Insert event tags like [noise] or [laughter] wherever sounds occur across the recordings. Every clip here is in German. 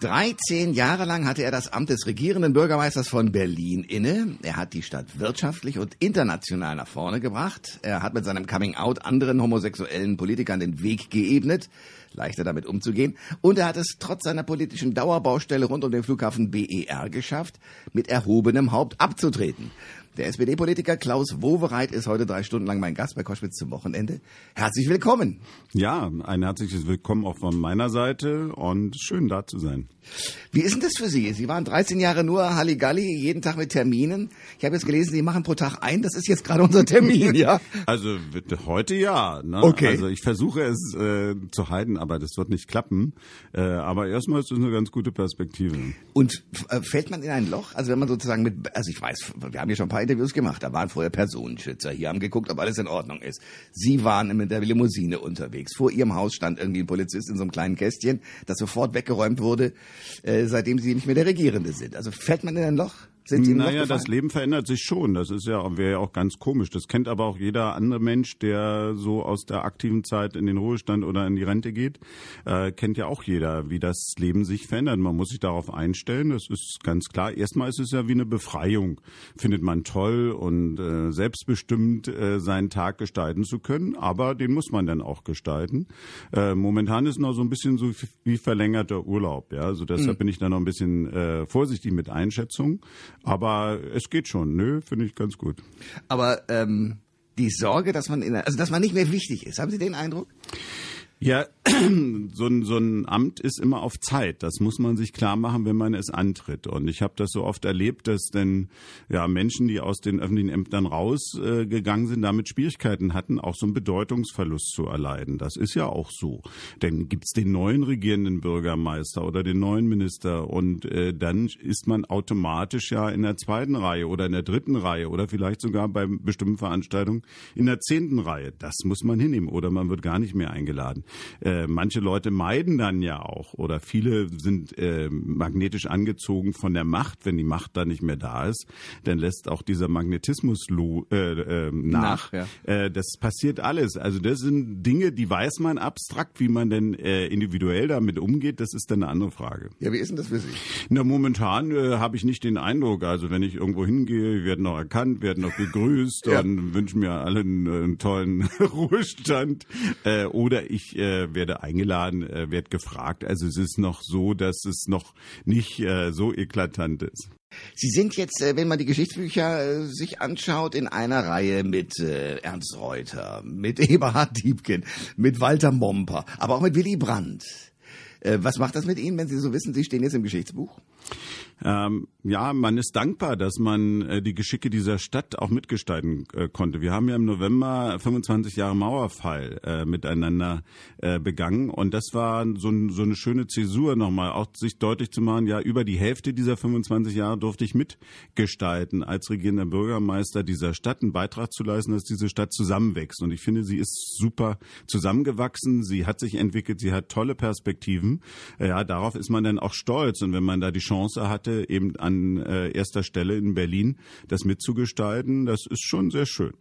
13 Jahre lang hatte er das Amt des regierenden Bürgermeisters von Berlin inne. Er hat die Stadt wirtschaftlich und international nach vorne gebracht. Er hat mit seinem Coming-out anderen homosexuellen Politikern den Weg geebnet, leichter damit umzugehen. Und er hat es trotz seiner politischen Dauerbaustelle rund um den Flughafen BER geschafft, mit erhobenem Haupt abzutreten. Der SPD-Politiker Klaus Wowereit ist heute drei Stunden lang mein Gast bei Koschwitz zum Wochenende. Herzlich willkommen. Ja, ein herzliches Willkommen auch von meiner Seite und schön da zu sein. Wie ist denn das für Sie? Sie waren 13 Jahre nur Halligalli, jeden Tag mit Terminen. Ich habe jetzt gelesen, Sie machen pro Tag ein. Das ist jetzt gerade unser Termin, ja? [laughs] Also heute ja. Ne? Okay. Also ich versuche es äh, zu halten, aber das wird nicht klappen. Äh, aber erstmal ist es eine ganz gute Perspektive. Und äh, fällt man in ein Loch? Also wenn man sozusagen mit, also ich weiß, wir haben ja schon ein paar Interviews gemacht. Da waren vorher Personenschützer hier, haben geguckt, ob alles in Ordnung ist. Sie waren mit der Limousine unterwegs. Vor Ihrem Haus stand irgendwie ein Polizist in so einem kleinen Kästchen, das sofort weggeräumt wurde, äh, seitdem Sie nicht mehr der Regierende sind. Also fällt man in ein Loch? Sind Sie naja, das? Leben verändert sich schon. Das ist ja wäre ja auch ganz komisch. Das kennt aber auch jeder andere Mensch, der so aus der aktiven Zeit in den Ruhestand oder in die Rente geht, äh, kennt ja auch jeder, wie das Leben sich verändert. Man muss sich darauf einstellen. Das ist ganz klar. Erstmal ist es ja wie eine Befreiung. Findet man toll und äh, selbstbestimmt äh, seinen Tag gestalten zu können. Aber den muss man dann auch gestalten. Äh, momentan ist noch so ein bisschen so wie verlängerter Urlaub. Ja, also deshalb bin ich da noch ein bisschen äh, vorsichtig mit Einschätzung. Aber es geht schon. Nö, finde ich ganz gut. Aber ähm, die Sorge, dass man in, also dass man nicht mehr wichtig ist, haben Sie den Eindruck? Ja, [clears throat] so ein, so ein Amt ist immer auf Zeit. Das muss man sich klar machen, wenn man es antritt. Und ich habe das so oft erlebt, dass denn ja Menschen, die aus den öffentlichen Ämtern rausgegangen äh, sind, damit Schwierigkeiten hatten, auch so einen Bedeutungsverlust zu erleiden. Das ist ja auch so. Denn gibt's den neuen regierenden Bürgermeister oder den neuen Minister und äh, dann ist man automatisch ja in der zweiten Reihe oder in der dritten Reihe oder vielleicht sogar bei bestimmten Veranstaltungen in der zehnten Reihe. Das muss man hinnehmen oder man wird gar nicht mehr eingeladen. Äh, manche Leute meiden dann ja auch oder viele sind äh, magnetisch angezogen von der Macht. Wenn die Macht dann nicht mehr da ist, dann lässt auch dieser Magnetismus äh, äh, nach. Nach, ja. äh, das passiert alles. Also das sind Dinge, die weiß man abstrakt, wie man denn äh, individuell damit umgeht. Das ist dann eine andere Frage. Ja, wie ist denn das für Sie? Na, momentan äh, habe ich nicht den Eindruck. Also wenn ich irgendwo hingehe, werden noch erkannt, werden noch gegrüßt [laughs] Ja. und wünschen mir alle einen, äh, einen tollen [laughs] Ruhestand. Äh, oder ich äh, werde eingeladen, äh, werde gefragt. Also es ist noch so, dass es noch nicht äh, so eklatant ist. Sie sind jetzt, äh, wenn man die Geschichtsbücher äh, sich anschaut, in einer Reihe mit äh, Ernst Reuter, mit [laughs] Eberhard Diebken, mit Walter Momper, aber auch mit Willy Brandt. Was macht das mit Ihnen, wenn Sie so wissen, Sie stehen jetzt im Geschichtsbuch? Ähm, ja, man ist dankbar, dass man äh, die Geschicke dieser Stadt auch mitgestalten äh, konnte. Wir haben ja im November 25 Jahre Mauerfall äh, miteinander äh, begangen und das war so, so eine schöne Zäsur nochmal, auch sich deutlich zu machen, ja, über die Hälfte dieser 25 Jahre durfte ich mitgestalten, als regierender Bürgermeister dieser Stadt einen Beitrag zu leisten, dass diese Stadt zusammenwächst. Und ich finde, sie ist super zusammengewachsen, sie hat sich entwickelt, sie hat tolle Perspektiven. Äh, Ja, darauf ist man dann auch stolz. Und wenn man da die Chance hatte, eben an äh, erster Stelle in Berlin das mitzugestalten, das ist schon sehr schön.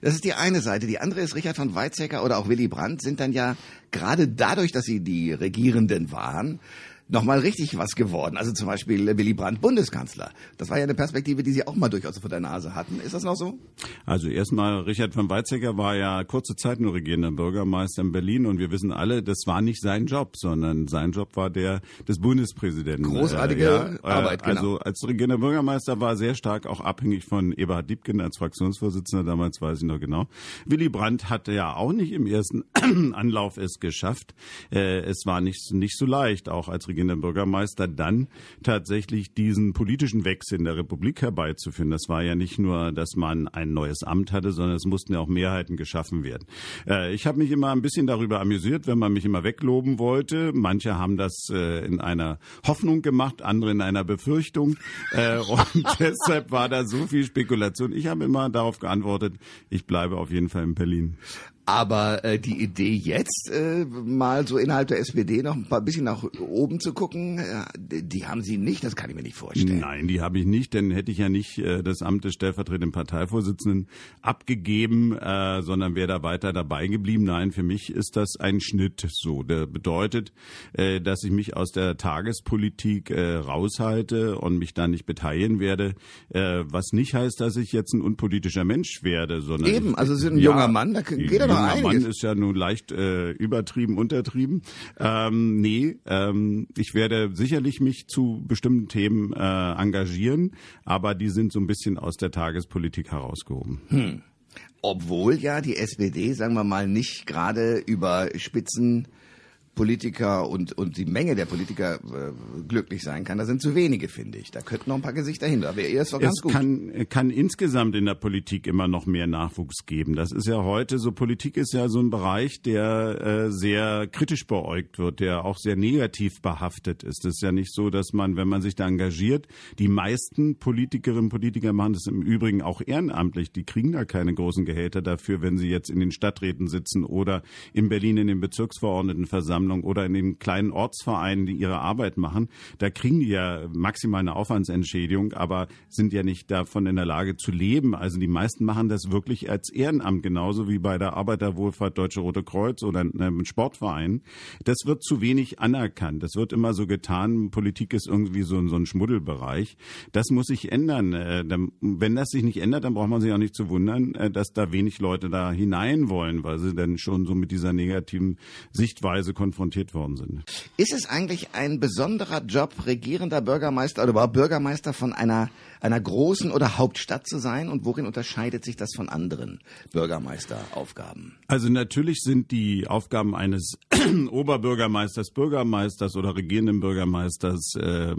Das ist die eine Seite. Die andere ist Richard von Weizsäcker oder auch Willy Brandt sind dann ja gerade dadurch, dass sie die Regierenden waren, nochmal richtig was geworden. Also zum Beispiel Willy Brandt Bundeskanzler. Das war ja eine Perspektive, die Sie auch mal durchaus vor der Nase hatten. Ist das noch so? Also erstmal, Richard von Weizsäcker war ja kurze Zeit nur regierender Bürgermeister in Berlin und wir wissen alle, das war nicht sein Job, sondern sein Job war der des Bundespräsidenten. Großartige Arbeit, genau. Also als regierender Bürgermeister war sehr stark auch abhängig von Eberhard Diebken als Fraktionsvorsitzender, damals weiß ich noch genau. Willy Brandt hatte ja auch nicht im ersten [clears throat] Anlauf es geschafft. Äh, Es war nicht, nicht so leicht, auch als regierender Bürgermeister dann tatsächlich diesen politischen Wechsel in der Republik herbeizuführen. Das war ja nicht nur, dass man ein neues Amt hatte, sondern es mussten ja auch Mehrheiten geschaffen werden. Äh, Ich habe mich immer ein bisschen darüber amüsiert, wenn man mich immer wegloben wollte. Manche haben das äh, in einer Hoffnung gemacht, andere in einer Befürchtung. Äh, Und [laughs] deshalb war da so viel Spekulation. Ich habe immer darauf geantwortet, ich bleibe auf jeden Fall in Berlin. Aber äh, die Idee jetzt, äh, mal so innerhalb der SPD noch ein paar bisschen nach oben zu gucken, äh, die haben Sie nicht, das kann ich mir nicht vorstellen. Nein, die habe ich nicht, denn hätte ich ja nicht äh, das Amt des stellvertretenden Parteivorsitzenden abgegeben, äh, sondern wäre da weiter dabei geblieben. Nein, für mich ist das ein Schnitt so. Der bedeutet, äh, dass ich mich aus der Tagespolitik äh, raushalte und mich da nicht beteiligen werde, äh, was nicht heißt, dass ich jetzt ein unpolitischer Mensch werde, sondern Eben, also Sie sind ein junger Mann, da geht er doch junger einiges. Mann ist ja nun leicht äh, übertrieben, untertrieben. Ähm, nee, ähm, ich werde sicherlich mich zu bestimmten Themen äh, engagieren, aber die sind so ein bisschen aus der Tagespolitik herausgehoben. Hm. Obwohl ja die SPD, sagen wir mal, nicht gerade über Spitzen Politiker und, und die Menge der Politiker äh, glücklich sein kann. Da sind zu wenige, finde ich. Da könnten noch ein paar Gesichter hin. Da wäre eher doch ganz es gut. Kann, kann insgesamt in der Politik immer noch mehr Nachwuchs geben. Das ist ja heute so, Politik ist ja so ein Bereich, der äh, sehr kritisch beäugt wird, der auch sehr negativ behaftet ist. Es ist ja nicht so, dass man, wenn man sich da engagiert, die meisten Politikerinnen und Politiker machen das im Übrigen auch ehrenamtlich. Die kriegen da keine großen Gehälter dafür, wenn sie jetzt in den Stadträten sitzen oder in Berlin in den Bezirksverordnetenversammlungen oder in den kleinen Ortsvereinen, die ihre Arbeit machen, da kriegen die ja maximal eine Aufwandsentschädigung, aber sind ja nicht davon in der Lage zu leben. Also die meisten machen das wirklich als Ehrenamt, genauso wie bei der Arbeiterwohlfahrt Deutsche Rote Kreuz oder einem Sportverein. Das wird zu wenig anerkannt. Das wird immer so getan, Politik ist irgendwie so, so ein Schmuddelbereich. Das muss sich ändern. Äh, wenn das sich nicht ändert, dann braucht man sich auch nicht zu wundern, äh, dass da wenig Leute da hinein wollen, weil sie dann schon so mit dieser negativen Sichtweise konfrontiert konfrontiert worden sind. Ist es eigentlich ein besonderer Job, regierender Bürgermeister oder überhaupt Bürgermeister von einer, einer großen oder Hauptstadt zu sein? Und worin unterscheidet sich das von anderen Bürgermeisteraufgaben? Also natürlich sind die Aufgaben eines [clears throat] Oberbürgermeisters, Bürgermeisters oder regierenden Bürgermeisters äh,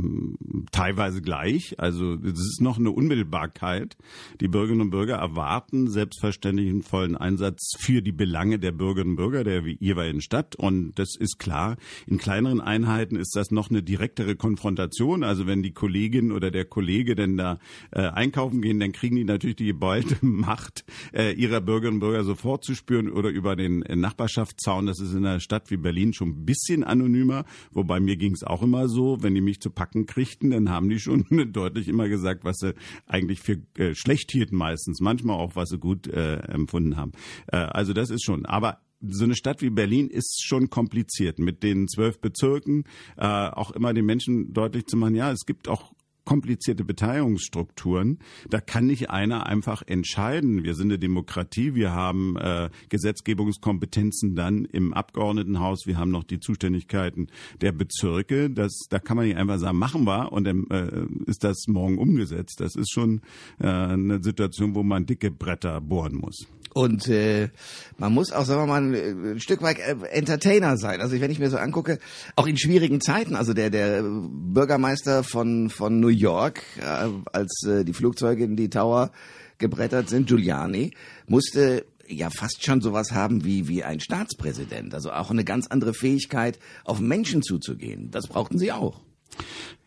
teilweise gleich. Also es ist noch eine Unmittelbarkeit. Die Bürgerinnen und Bürger erwarten selbstverständlich einen vollen Einsatz für die Belange der Bürgerinnen und Bürger der jeweiligen Stadt. Und das ist klar. In kleineren Einheiten ist das noch eine direktere Konfrontation. Also wenn die Kollegin oder der Kollege denn da äh, einkaufen gehen, dann kriegen die natürlich die geballte [laughs] Macht äh, ihrer Bürgerinnen und Bürger sofort zu spüren oder über den äh, Nachbarschaftszaun. Das ist in einer Stadt wie Berlin schon ein bisschen anonymer. Wobei mir ging es auch immer so, wenn die mich zu packen kriegten, dann haben die schon [laughs] deutlich immer gesagt, was sie eigentlich für äh, schlecht hielten meistens. Manchmal auch, was sie gut äh, empfunden haben. Äh, also das ist schon. Aber so eine Stadt wie Berlin ist schon kompliziert mit den zwölf Bezirken, äh, auch immer den Menschen deutlich zu machen, ja, es gibt auch komplizierte Beteiligungsstrukturen. Da kann nicht einer einfach entscheiden. Wir sind eine Demokratie, wir haben äh, Gesetzgebungskompetenzen dann im Abgeordnetenhaus, wir haben noch die Zuständigkeiten der Bezirke. Das, da kann man nicht einfach sagen, machen wir und dann äh, ist das morgen umgesetzt. Das ist schon äh, eine Situation, wo man dicke Bretter bohren muss. Und äh, man muss auch, sagen wir mal, ein, ein Stück weit äh, Entertainer sein. Also wenn ich mir so angucke, auch in schwierigen Zeiten, also der der Bürgermeister von von New York, äh, als äh, die Flugzeuge in die Tower gebrettert sind, Giuliani, musste ja fast schon sowas haben wie wie ein Staatspräsident, also auch eine ganz andere Fähigkeit, auf Menschen zuzugehen. Das brauchten sie auch.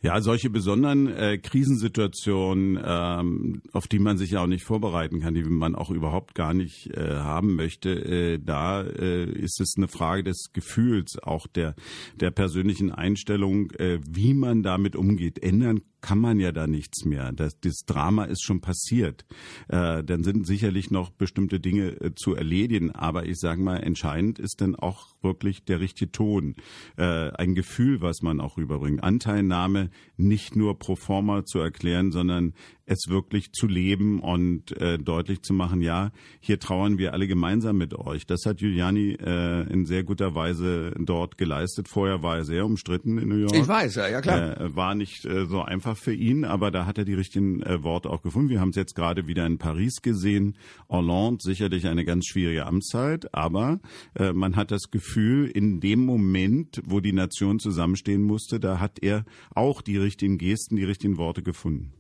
Ja, solche besonderen äh, Krisensituationen, ähm, auf die man sich ja auch nicht vorbereiten kann, die man auch überhaupt gar nicht äh, haben möchte, äh, da äh, ist es eine Frage des Gefühls, auch der der persönlichen Einstellung, äh, wie man damit umgeht. Ändern kann man ja da nichts mehr. Das, das Drama ist schon passiert. Äh, dann sind sicherlich noch bestimmte Dinge äh, zu erledigen, aber ich sage mal, entscheidend ist dann auch wirklich der richtige Ton, äh, ein Gefühl, was man auch rüberbringt, Anteilnahme nicht nur pro forma zu erklären, sondern es wirklich zu leben und äh, deutlich zu machen, ja, hier trauern wir alle gemeinsam mit euch. Das hat Giuliani äh, in sehr guter Weise dort geleistet. Vorher war er sehr umstritten in New York. Ich weiß, ja, ja klar. Äh, war nicht äh, so einfach für ihn, aber da hat er die richtigen äh, Worte auch gefunden. Wir haben es jetzt gerade wieder in Paris gesehen. Hollande, sicherlich eine ganz schwierige Amtszeit, aber äh, man hat das Gefühl, in dem Moment, wo die Nation zusammenstehen musste, da hat er auch die richtigen Gesten, die richtigen Worte gefunden.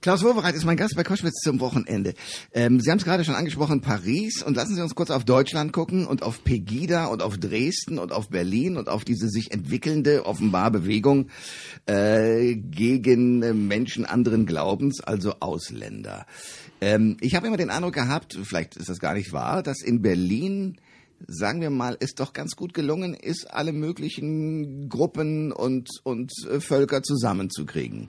Klaus Wowereit ist mein Gast bei Koschwitz zum Wochenende. Ähm, Sie haben es gerade schon angesprochen, Paris. Und lassen Sie uns kurz auf Deutschland gucken und auf Pegida und auf Dresden und auf Berlin und auf diese sich entwickelnde, offenbar Bewegung äh, gegen Menschen anderen Glaubens, also Ausländer. Ähm, ich habe immer den Eindruck gehabt, vielleicht ist das gar nicht wahr, dass in Berlin sagen wir mal, es doch ganz gut gelungen ist, alle möglichen Gruppen und, und äh, Völker zusammenzukriegen.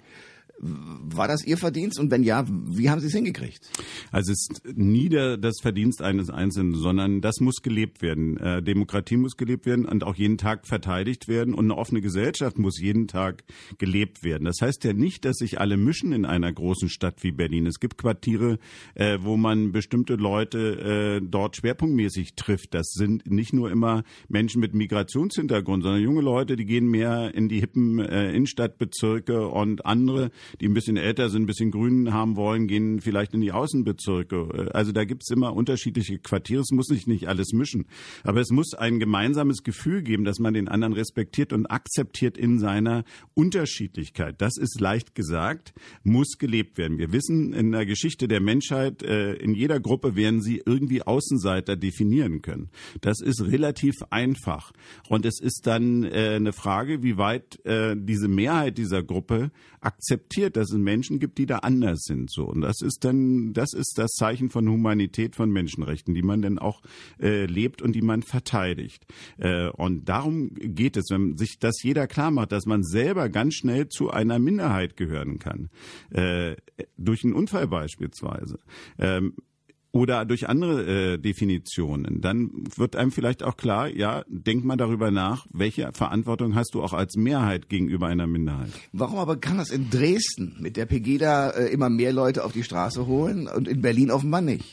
War das Ihr Verdienst? Und wenn ja, wie haben Sie es hingekriegt? Also es ist nie der, das Verdienst eines Einzelnen, sondern das muss gelebt werden. Äh, Demokratie muss gelebt werden und auch jeden Tag verteidigt werden. Und eine offene Gesellschaft muss jeden Tag gelebt werden. Das heißt ja nicht, dass sich alle mischen in einer großen Stadt wie Berlin. Es gibt Quartiere, äh, wo man bestimmte Leute äh, dort schwerpunktmäßig trifft. Das sind nicht nur immer Menschen mit Migrationshintergrund, sondern junge Leute, die gehen mehr in die hippen äh, Innenstadtbezirke und andere, die ein bisschen älter sind, ein bisschen Grün haben wollen, gehen vielleicht in die Außenbezirke. Also da gibt's immer unterschiedliche Quartiere. Es muss sich nicht alles mischen. Aber es muss ein gemeinsames Gefühl geben, dass man den anderen respektiert und akzeptiert in seiner Unterschiedlichkeit. Das ist leicht gesagt, muss gelebt werden. Wir wissen in der Geschichte der Menschheit, äh, in jeder Gruppe werden sie irgendwie Außenseiter definieren können. Das ist relativ einfach. Und es ist dann äh, eine Frage, wie weit äh, diese Mehrheit dieser Gruppe akzeptiert dass es Menschen gibt, die da anders sind. So und das ist dann, das ist das Zeichen von Humanität, von Menschenrechten, die man dann auch äh, lebt und die man verteidigt. Äh, und darum geht es, wenn sich das jeder klar macht, dass man selber ganz schnell zu einer Minderheit gehören kann, äh, durch einen Unfall beispielsweise. Ähm, oder durch andere äh, Definitionen, dann wird einem vielleicht auch klar, ja, denk mal darüber nach, welche Verantwortung hast du auch als Mehrheit gegenüber einer Minderheit. Warum aber kann das in Dresden mit der Pegida äh, immer mehr Leute auf die Straße holen und in Berlin offenbar nicht?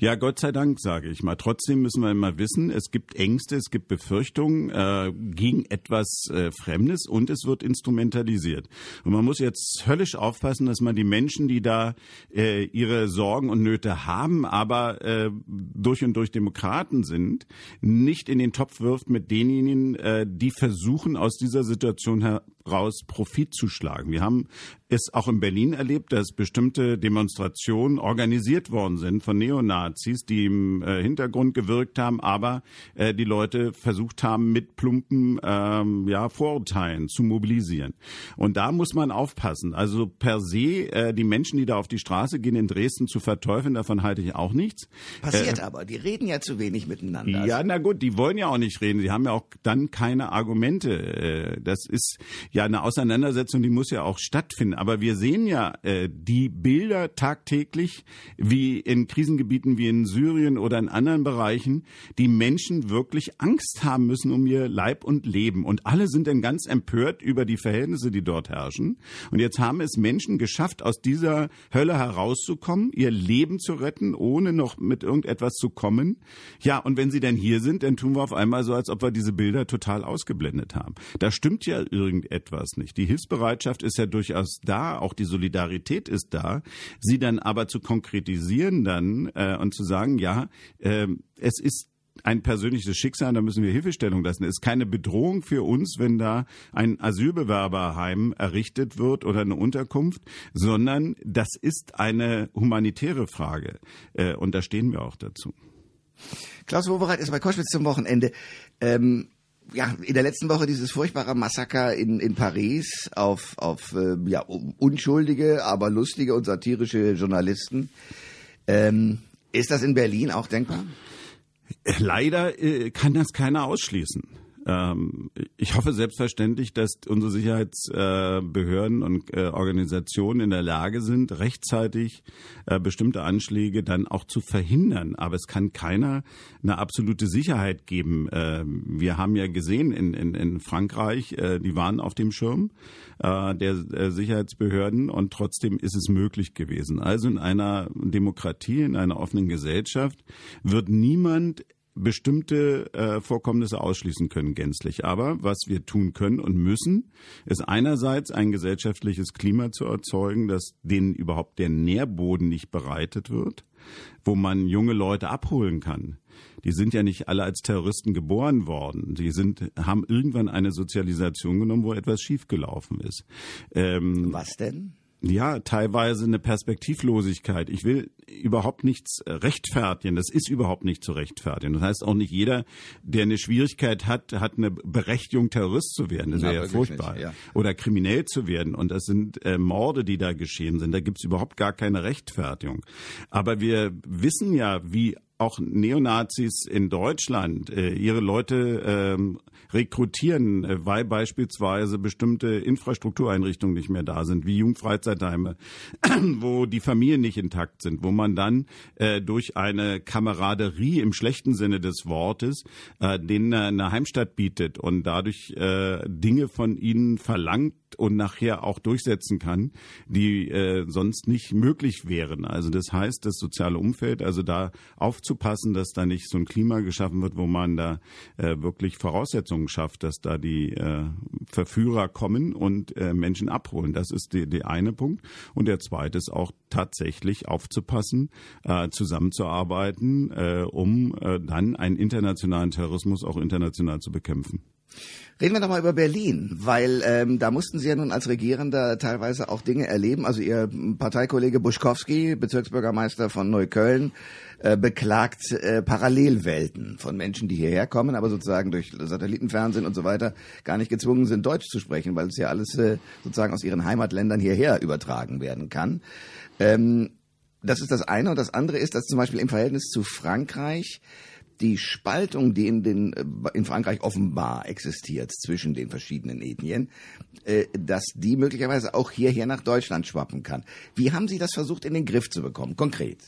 Ja, Gott sei Dank, sage ich mal. Trotzdem müssen wir immer wissen, es gibt Ängste, es gibt Befürchtungen äh, gegen etwas äh, Fremdes und es wird instrumentalisiert. Und man muss jetzt höllisch aufpassen, dass man die Menschen, die da äh, ihre Sorgen und Nöte haben, aber äh, durch und durch Demokraten sind, nicht in den Topf wirft mit denjenigen, äh, die versuchen, aus dieser Situation heraus Profit zu schlagen. Wir haben es auch in Berlin erlebt, dass bestimmte Demonstrationen organisiert worden sind von Neonazis, die im äh, Hintergrund gewirkt haben, aber äh, die Leute versucht haben, mit plumpen ähm, ja, Vorurteilen zu mobilisieren. Und da muss man aufpassen. Also per se, äh, die Menschen, die da auf die Straße gehen in Dresden zu verteufeln, davon halte ich auch nichts. Passiert äh, aber, die reden ja zu wenig miteinander. Ja, na gut, die wollen ja auch nicht reden. Sie haben ja auch dann keine Argumente. Äh, das ist ja eine Auseinandersetzung, die muss ja auch stattfinden. Aber wir sehen ja äh, die Bilder tagtäglich, wie in Krisengebieten wie in Syrien oder in anderen Bereichen, die Menschen wirklich Angst haben müssen um ihr Leib und Leben. Und alle sind dann ganz empört über die Verhältnisse, die dort herrschen. Und jetzt haben es Menschen geschafft, aus dieser Hölle herauszukommen, ihr Leben zu retten, ohne noch mit irgendetwas zu kommen. Ja, und wenn sie dann hier sind, dann tun wir auf einmal so, als ob wir diese Bilder total ausgeblendet haben. Da stimmt ja irgendetwas nicht. Die Hilfsbereitschaft ist ja durchaus da auch die Solidarität ist da, sie dann aber zu konkretisieren dann äh, und zu sagen, ja, äh, es ist ein persönliches Schicksal, da müssen wir Hilfestellung lassen. Es ist keine Bedrohung für uns, wenn da ein Asylbewerberheim errichtet wird oder eine Unterkunft, sondern das ist eine humanitäre Frage. Äh, und da stehen wir auch dazu. Klaus Wowereit ist bei Koschwitz zum Wochenende. Ähm, ja, in der letzten Woche dieses furchtbare Massaker in, in Paris auf, auf äh, ja, unschuldige, aber lustige und satirische Journalisten. Ähm, ist das in Berlin auch denkbar? Leider äh, kann das keiner ausschließen. Ähm, ich hoffe selbstverständlich, dass unsere Sicherheitsbehörden und äh, Organisationen in der Lage sind, rechtzeitig äh, bestimmte Anschläge dann auch zu verhindern. Aber es kann keiner eine absolute Sicherheit geben. Ähm, wir haben ja gesehen in, in, in Frankreich, äh, die waren auf dem Schirm der Sicherheitsbehörden und trotzdem ist es möglich gewesen. Also in einer Demokratie, in einer offenen Gesellschaft wird niemand bestimmte äh, Vorkommnisse ausschließen können gänzlich. Aber was wir tun können und müssen, ist einerseits ein gesellschaftliches Klima zu erzeugen, dass denen überhaupt der Nährboden nicht bereitet wird, wo man junge Leute abholen kann. Die sind ja nicht alle als Terroristen geboren worden. Sie sind, haben irgendwann eine Sozialisation genommen, wo etwas schiefgelaufen ist. Ähm, was denn? Ja, teilweise eine Perspektivlosigkeit. Ich will überhaupt nichts rechtfertigen. Das ist überhaupt nicht zu rechtfertigen. Das heißt auch nicht jeder, der eine Schwierigkeit hat, hat eine Berechtigung, Terrorist zu werden. Das wäre ja furchtbar. Nicht, ja. Oder kriminell zu werden. Und das sind äh, Morde, die da geschehen sind. Da gibt's überhaupt gar keine Rechtfertigung. Aber wir wissen ja, wie auch Neonazis in Deutschland äh, ihre Leute ähm, rekrutieren, äh, weil beispielsweise bestimmte Infrastruktureinrichtungen nicht mehr da sind, wie Jugendfreizeitheime, [clears throat] wo die Familien nicht intakt sind, wo man dann äh, durch eine Kameraderie im schlechten Sinne des Wortes äh, denen eine Heimstatt bietet und dadurch äh, Dinge von ihnen verlangt, und nachher auch durchsetzen kann, die äh, sonst nicht möglich wären. Also das heißt, das soziale Umfeld, also da aufzupassen, dass da nicht so ein Klima geschaffen wird, wo man da äh, wirklich Voraussetzungen schafft, dass da die äh, Verführer kommen und äh, Menschen abholen. Das ist der die eine Punkt. Und der zweite ist auch tatsächlich aufzupassen, äh, zusammenzuarbeiten, äh, um äh, dann einen internationalen Terrorismus auch international zu bekämpfen. Reden wir doch mal über Berlin, weil ähm, da mussten Sie ja nun als Regierender teilweise auch Dinge erleben. Also Ihr Parteikollege Buschkowski, Bezirksbürgermeister von Neukölln, äh, beklagt äh, Parallelwelten von Menschen, die hierher kommen, aber sozusagen durch Satellitenfernsehen und so weiter gar nicht gezwungen sind, Deutsch zu sprechen, weil es ja alles äh, sozusagen aus ihren Heimatländern hierher übertragen werden kann. Ähm, das ist das eine. Und das andere ist, dass zum Beispiel im Verhältnis zu Frankreich die Spaltung, die in, den, äh, in Frankreich offenbar existiert zwischen den verschiedenen Ethnien, äh, dass die möglicherweise auch hierher nach Deutschland schwappen kann. Wie haben Sie das versucht in den Griff zu bekommen, konkret?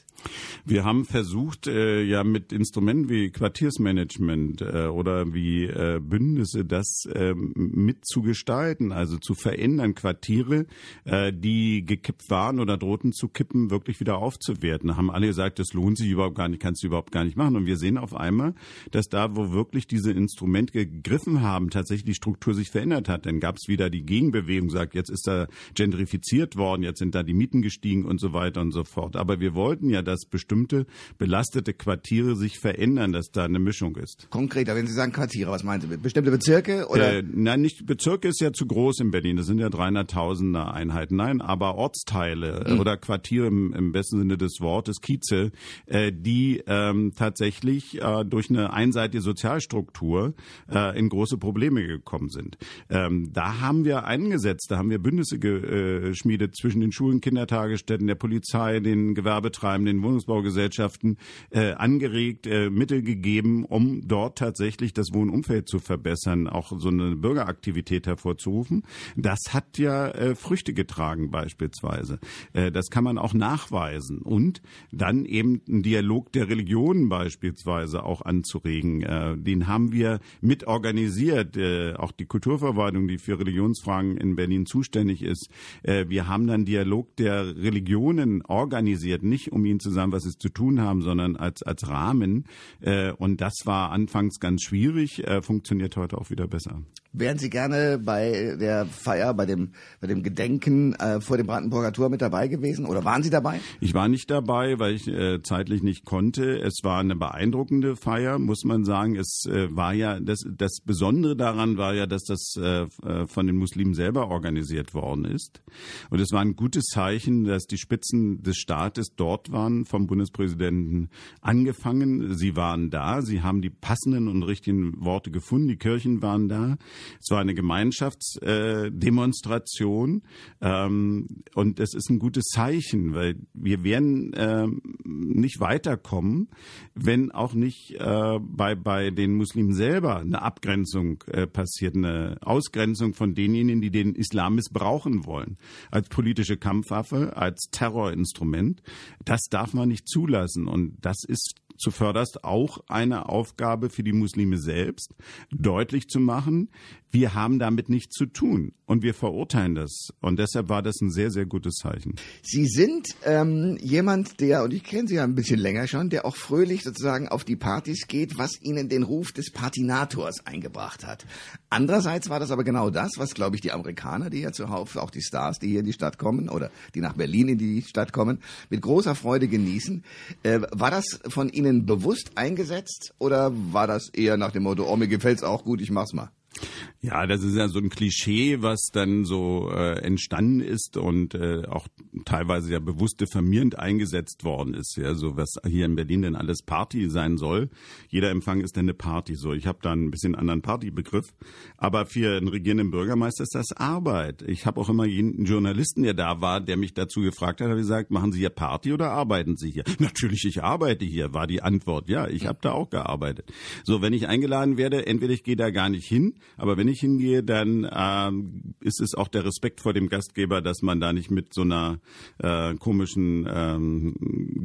Wir haben versucht, äh, ja mit Instrumenten wie Quartiersmanagement äh, oder wie äh, Bündnisse das äh, mitzugestalten, also zu verändern, Quartiere, äh, die gekippt waren oder drohten zu kippen, wirklich wieder aufzuwerten. Da haben alle gesagt, das lohnt sich überhaupt gar nicht, kannst du überhaupt gar nicht machen. Und wir sehen auf einmal, dass da, wo wirklich diese Instrumente gegriffen haben, tatsächlich die Struktur sich verändert hat. Dann gab es wieder die Gegenbewegung, sagt, jetzt ist da gentrifiziert worden, jetzt sind da die Mieten gestiegen und so weiter und so fort. Aber wir wollten ja, dass bestimmte belastete Quartiere sich verändern, dass da eine Mischung ist. Konkreter, wenn Sie sagen Quartiere, was meinen Sie? Bestimmte Bezirke oder? Äh, nein, nicht Bezirke ist ja zu groß in Berlin. Das sind ja 300.000er Einheiten. Nein, aber Ortsteile mhm. oder Quartiere im, im, besten Sinne des Wortes, Kieze, äh, die ähm, tatsächlich äh, durch eine einseitige Sozialstruktur äh, in große Probleme gekommen sind. Ähm, da haben wir eingesetzt, da haben wir Bündnisse geschmiedet zwischen den Schulen, Kindertagesstätten, der Polizei, den Gewerbetreibenden, den Wohnungsbaugesellschaften äh, angeregt, äh, Mittel gegeben, um dort tatsächlich das Wohnumfeld zu verbessern, auch so eine Bürgeraktivität hervorzurufen. Das hat ja äh, Früchte getragen beispielsweise. Äh, das kann man auch nachweisen. Und dann eben einen Dialog der Religionen beispielsweise auch anzuregen. Äh, den haben wir mit organisiert. Äh, auch die Kulturverwaltung, die für Religionsfragen in Berlin zuständig ist. Äh, wir haben dann Dialog der Religionen organisiert, nicht um ihn zu sagen, was sie zu tun haben, sondern als, als Rahmen. Äh, und das war anfangs ganz schwierig, äh, funktioniert heute auch wieder besser. Wären Sie gerne bei der Feier, bei dem, bei dem Gedenken äh, vor dem Brandenburger Tor mit dabei gewesen oder waren Sie dabei? Ich war nicht dabei, weil ich äh, zeitlich nicht konnte. Es war eine beeindruckende Feier, muss man sagen. Es äh, war ja, das, das Besondere daran war ja, dass das äh, äh, von den Muslimen selber organisiert worden ist. Und es war ein gutes Zeichen, dass die Spitzen des Staates dort waren, vom Bundespräsidenten angefangen. Sie waren da, sie haben die passenden und richtigen Worte gefunden, die Kirchen waren da. Es war eine Gemeinschaftsdemonstration ähm, und es ist ein gutes Zeichen, weil wir werden ähm, nicht weiterkommen, wenn auch nicht äh, bei, bei den Muslimen selber eine Abgrenzung äh, passiert, eine Ausgrenzung von denjenigen, die den Islam missbrauchen wollen, als politische Kampfwaffe, als Terrorinstrument. Das darf man nicht zulassen. Und das ist zuvörderst auch eine Aufgabe für die Muslime selbst, deutlich zu machen, wir haben damit nichts zu tun und wir verurteilen das. Und deshalb war das ein sehr, sehr gutes Zeichen. Sie sind ähm, jemand, der, und ich kenne Sie ja ein bisschen länger schon, der auch fröhlich sozusagen auf die Partys geht, was Ihnen den Ruf des Patinators eingebracht hat. Andererseits war das aber genau das, was, glaube ich, die Amerikaner, die ja zuhauf, auch die Stars, die hier in die Stadt kommen oder die nach Berlin in die Stadt kommen, mit großer Freude genießen. Äh, war das von Ihnen bewusst eingesetzt oder war das eher nach dem Motto, oh, mir gefällt's auch gut, ich mach's mal? Ja, das ist ja so ein Klischee, was dann so äh, entstanden ist und äh, auch teilweise ja bewusst diffamierend eingesetzt worden ist. Ja, so was hier in Berlin denn alles Party sein soll. Jeder Empfang ist dann eine Party. So, ich habe da ein bisschen anderen Partybegriff, aber für einen regierenden Bürgermeister ist das Arbeit. Ich habe auch immer jeden Journalisten, der da war, der mich dazu gefragt hat, habe gesagt, machen Sie hier Party oder arbeiten Sie hier? [laughs] Natürlich, ich arbeite hier, war die Antwort. Ja, ich habe da auch gearbeitet. So, wenn ich eingeladen werde, entweder ich gehe da gar nicht hin, aber wenn ich hingehe, dann ähm, ist es auch der Respekt vor dem Gastgeber, dass man da nicht mit so einer äh, komischen ähm,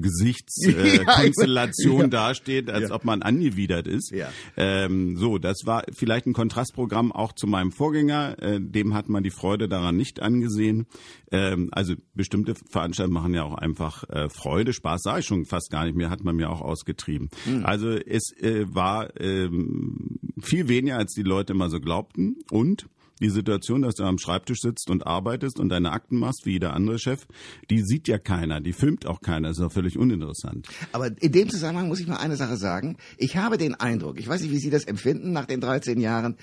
Gesichtskonstellation äh, [laughs] ja, dasteht, als ja. ob man angewidert ist. Ja. Ähm, so, das war vielleicht ein Kontrastprogramm auch zu meinem Vorgänger. Äh, dem hat man die Freude daran nicht angesehen. Ähm, also bestimmte Veranstaltungen machen ja auch einfach äh, Freude, Spaß sage ich schon fast gar nicht mehr, hat man mir auch ausgetrieben. Mhm. Also es äh, war ähm, viel weniger, als die Leute immer so glaubten und die Situation, dass du am Schreibtisch sitzt und arbeitest und deine Akten machst, wie jeder andere Chef, die sieht ja keiner, die filmt auch keiner, ist auch völlig uninteressant. Aber in dem Zusammenhang muss ich mal eine Sache sagen. Ich habe den Eindruck, ich weiß nicht, wie Sie das empfinden nach den 13 Jahren,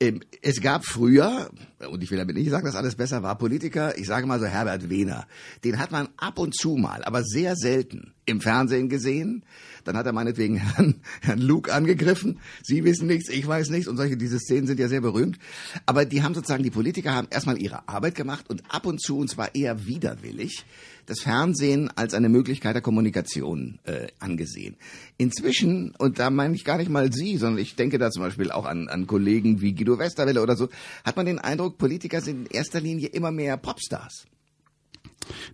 ähm, es gab früher, und ich will damit nicht sagen, dass alles besser war, Politiker, ich sage mal so Herbert Wehner, den hat man ab und zu mal, aber sehr selten im Fernsehen gesehen. Dann hat er meinetwegen [laughs] Herrn, Herrn Luke angegriffen. Sie wissen nichts, ich weiß nichts. Und solche, diese Szenen sind ja sehr berühmt. Aber die haben sozusagen, die Politiker haben erstmal ihre Arbeit gemacht und ab und zu, und zwar eher widerwillig, das Fernsehen als eine Möglichkeit der Kommunikation äh, angesehen. Inzwischen, und da meine ich gar nicht mal Sie, sondern ich denke da zum Beispiel auch an, an Kollegen wie Guido Westerwelle oder so, hat man den Eindruck, Politiker sind in erster Linie immer mehr Popstars.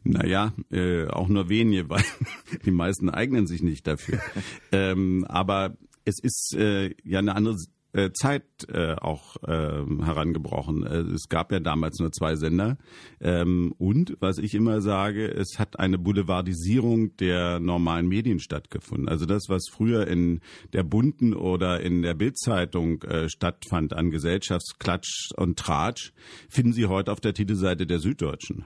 Naja, äh, auch nur wenige, weil [laughs] die meisten eignen sich nicht dafür. [laughs] ähm, aber es ist äh, ja eine andere äh, Zeit äh, auch äh, herangebrochen. Es gab ja damals nur zwei Sender. Ähm, und was ich immer sage, es hat eine Boulevardisierung der normalen Medien stattgefunden. Also das, was früher in der Bunten oder in der Bildzeitung äh, stattfand an Gesellschaftsklatsch und Tratsch, finden Sie heute auf der Titelseite der Süddeutschen.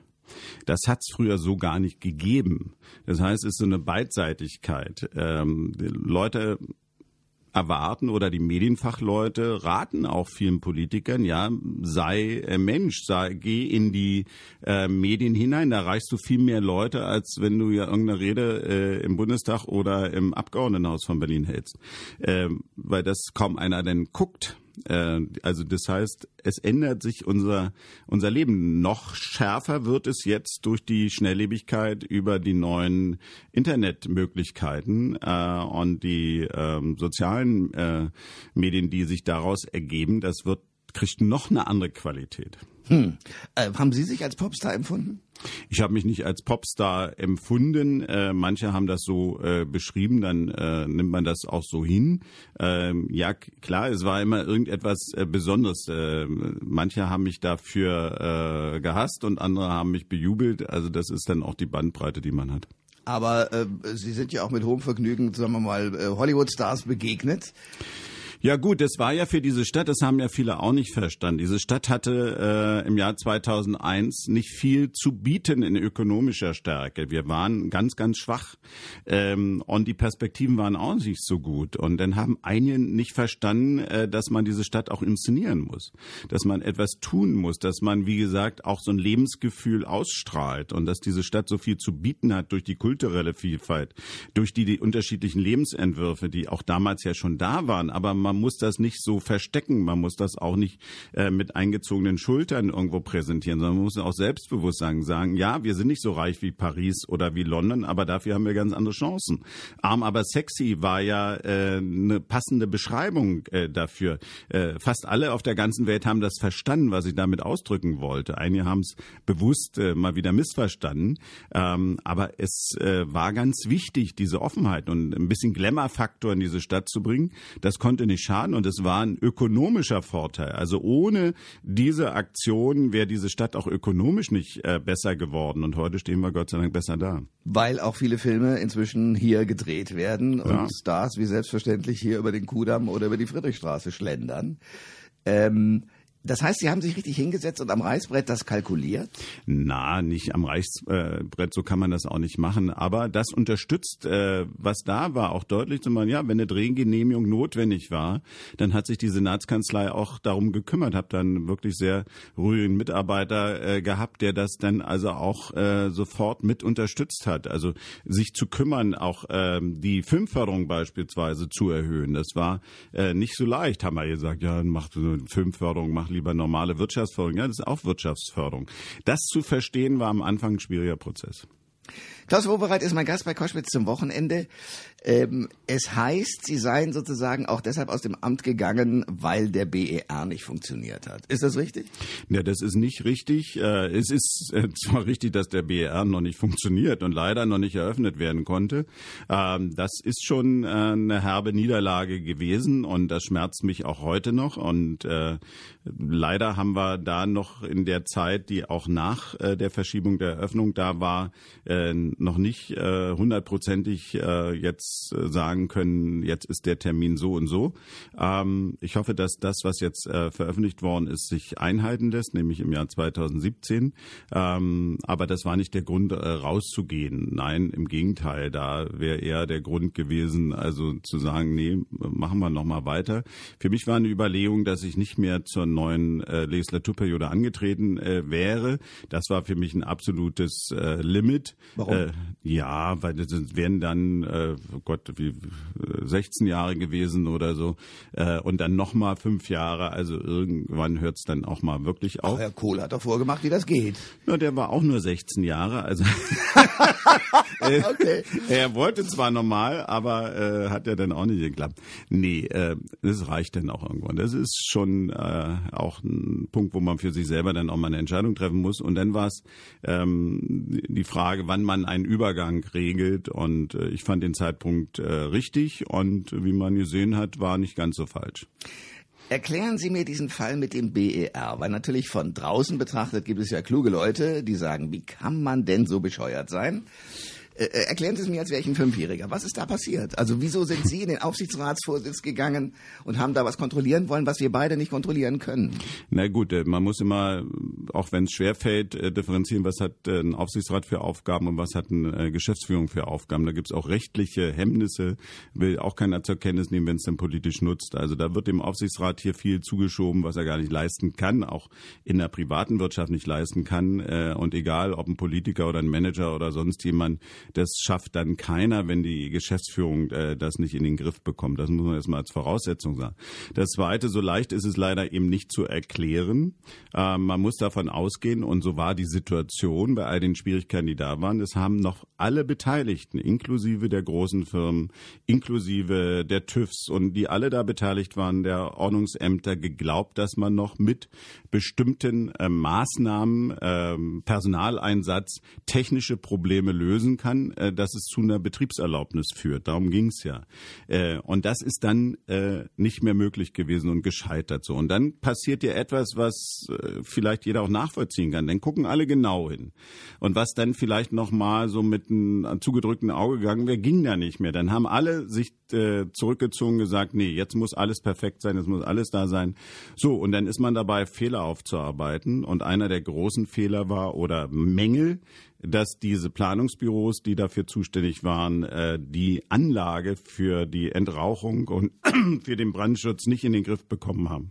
Das hat es früher so gar nicht gegeben. Das heißt, es ist so eine Beidseitigkeit. Ähm, Leute erwarten oder die Medienfachleute raten auch vielen Politikern, ja, sei äh, Mensch, sei, geh in die äh, Medien hinein, da erreichst du viel mehr Leute, als wenn du ja irgendeine Rede äh, im Bundestag oder im Abgeordnetenhaus von Berlin hältst. Äh, weil das kaum einer denn guckt. Äh, also das heißt, es ändert sich unser, unser Leben. Noch schärfer wird es jetzt durch die Schnelllebigkeit über die neuen Internetmöglichkeiten äh, und die ähm, sozialen äh, Medien, die sich daraus ergeben. Das wird kriegt noch eine andere Qualität. Hm. Äh, haben Sie sich als Popstar empfunden? Ich habe mich nicht als Popstar empfunden. Äh, manche haben das so äh, beschrieben, dann äh, nimmt man das auch so hin. Ähm, ja, klar, es war immer irgendetwas äh, Besonderes. Äh, manche haben mich dafür äh, gehasst und andere haben mich bejubelt. Also das ist dann auch die Bandbreite, die man hat. Aber Sie sind ja auch mit hohem Vergnügen, sagen wir mal, Hollywood-Stars begegnet. Ja gut, das war ja für diese Stadt, das haben ja viele auch nicht verstanden. Diese Stadt hatte äh, im Jahr 2001 nicht viel zu bieten in ökonomischer Stärke. Wir waren ganz, ganz schwach ähm, und die Perspektiven waren auch nicht so gut. Und dann haben einige nicht verstanden, äh, dass man diese Stadt auch inszenieren muss, dass man etwas tun muss, dass man, wie gesagt, auch so ein Lebensgefühl ausstrahlt und dass diese Stadt so viel zu bieten hat durch die kulturelle Vielfalt, durch die, die unterschiedlichen Lebensentwürfe, die auch damals ja schon da waren, aber man man muss das nicht so verstecken, man muss das auch nicht äh, mit eingezogenen Schultern irgendwo präsentieren, sondern man muss auch selbstbewusst sagen, sagen, ja, wir sind nicht so reich wie Paris oder wie London, aber dafür haben wir ganz andere Chancen. Arm aber sexy war ja äh, eine passende Beschreibung äh, dafür. Äh, fast alle auf der ganzen Welt haben das verstanden, was ich damit ausdrücken wollte. Einige haben es bewusst äh, mal wieder missverstanden, ähm, aber es äh, war ganz wichtig, diese Offenheit und ein bisschen Glamour-Faktor in diese Stadt zu bringen. Das konnte nicht schaden und es war ein ökonomischer Vorteil. Also ohne diese Aktion wäre diese Stadt auch ökonomisch nicht äh, besser geworden und heute stehen wir Gott sei Dank besser da. Weil auch viele Filme inzwischen hier gedreht werden und ja. Stars wie selbstverständlich hier über den Kudamm oder über die Friedrichstraße schlendern. Ähm, Das heißt, Sie haben sich richtig hingesetzt und am Reißbrett das kalkuliert? Na, nicht am Reißbrett, so kann man das auch nicht machen. Aber das unterstützt, äh, was da war, auch deutlich zu machen, ja, wenn eine Drehgenehmigung notwendig war, dann hat sich die Senatskanzlei auch darum gekümmert, habe dann wirklich sehr ruhigen Mitarbeiter äh, gehabt, der das dann also auch äh, sofort mit unterstützt hat. Also sich zu kümmern, auch ähm, die Filmförderung beispielsweise zu erhöhen. Das war äh, nicht so leicht, haben wir gesagt, ja, macht Filmförderung, macht lieber normale Wirtschaftsförderung. Ja, das ist auch Wirtschaftsförderung. Das zu verstehen war am Anfang ein schwieriger Prozess. Klaus Wobereit ist mein Gast bei Koschwitz zum Wochenende. Ähm, es heißt, Sie seien sozusagen auch deshalb aus dem Amt gegangen, weil der BER nicht funktioniert hat. Ist das richtig? Ja, das ist nicht richtig. Äh, es ist äh, zwar richtig, dass der BER noch nicht funktioniert und leider noch nicht eröffnet werden konnte. Ähm, das ist schon äh, eine herbe Niederlage gewesen und das schmerzt mich auch heute noch. Und leider haben wir da noch in der Zeit, die auch nach der Verschiebung der Eröffnung da war, noch nicht hundertprozentig jetzt jetzt äh, sagen können, jetzt ist der Termin so und so. Ähm, ich hoffe, dass das, was jetzt äh, veröffentlicht worden ist, sich einhalten lässt, nämlich im Jahr 2017. Ähm, aber das war nicht der Grund, äh, rauszugehen. Nein, im Gegenteil, da wäre eher der Grund gewesen, also zu sagen, nee, machen wir noch mal weiter. Für mich war eine Überlegung, dass ich nicht mehr zur neuen äh, Legislaturperiode angetreten äh, wäre. Das war für mich ein absolutes äh, Limit. Warum? Äh, ja, weil das wären dann äh, Gott, wie 16 Jahre gewesen oder so. Äh, und dann nochmal fünf Jahre. Also irgendwann hört es dann auch mal wirklich auf. Ach, Herr Kohl hat doch vorgemacht, wie das geht. Ja, der war auch nur 16 Jahre. Also [laughs] okay. er wollte zwar normal, aber äh, hat ja dann auch nicht geklappt. Nee, äh, das reicht dann auch irgendwann. Das ist schon äh, auch ein Punkt, wo man für sich selber dann auch mal eine Entscheidung treffen muss. Und dann war es ähm, die Frage, wann man einen Übergang regelt. Und äh, ich fand den Zeitpunkt äh, richtig und wie man gesehen hat, war nicht ganz so falsch. Erklären Sie mir diesen Fall mit dem BER, weil natürlich von draußen betrachtet gibt es ja kluge Leute, die sagen, wie kann man denn so bescheuert sein? Äh, äh, erklären Sie es mir, als wäre ich ein Fünfjähriger. Was ist da passiert? Also wieso sind Sie in den Aufsichtsratsvorsitz gegangen und haben da was kontrollieren wollen, was wir beide nicht kontrollieren können? Na gut, äh, man muss immer, auch wenn es schwerfällt, differenzieren, was hat ein Aufsichtsrat für Aufgaben und was hat eine Geschäftsführung für Aufgaben. Da gibt es auch rechtliche Hemmnisse, will auch keiner zur Kenntnis nehmen, wenn es dann politisch nutzt. Also da wird dem Aufsichtsrat hier viel zugeschoben, was er gar nicht leisten kann, auch in der privaten Wirtschaft nicht leisten kann. Und egal, ob ein Politiker oder ein Manager oder sonst jemand, das schafft dann keiner, wenn die Geschäftsführung äh, das nicht in den Griff bekommt. Das muss man erstmal als Voraussetzung sagen. Das Zweite, so leicht ist es leider eben nicht zu erklären. Äh, man muss davon ausgehen, und so war die Situation bei all den Schwierigkeiten, die da waren, es haben noch alle Beteiligten, inklusive der großen Firmen, inklusive der TÜVs und die alle da beteiligt waren, der Ordnungsämter, geglaubt, dass man noch mit bestimmten äh, Maßnahmen, äh, Personaleinsatz, technische Probleme lösen kann kann, äh, dass es zu einer Betriebserlaubnis führt. Darum ging es ja. Äh, und das ist dann äh, nicht mehr möglich gewesen und gescheitert so. Und dann passiert ja etwas, was vielleicht jeder auch nachvollziehen kann. Dann gucken alle genau hin. Und was dann vielleicht noch mal so mit einem zugedrückten Auge gegangen wäre, ging da nicht mehr. Dann haben alle sich zurückgezogen, gesagt, nee, jetzt muss alles perfekt sein, jetzt muss alles da sein. So, und dann ist man dabei, Fehler aufzuarbeiten. Und einer der großen Fehler war oder Mängel, dass diese Planungsbüros, die dafür zuständig waren, äh, die Anlage für die Entrauchung und [clears throat] für den Brandschutz nicht in den Griff bekommen haben.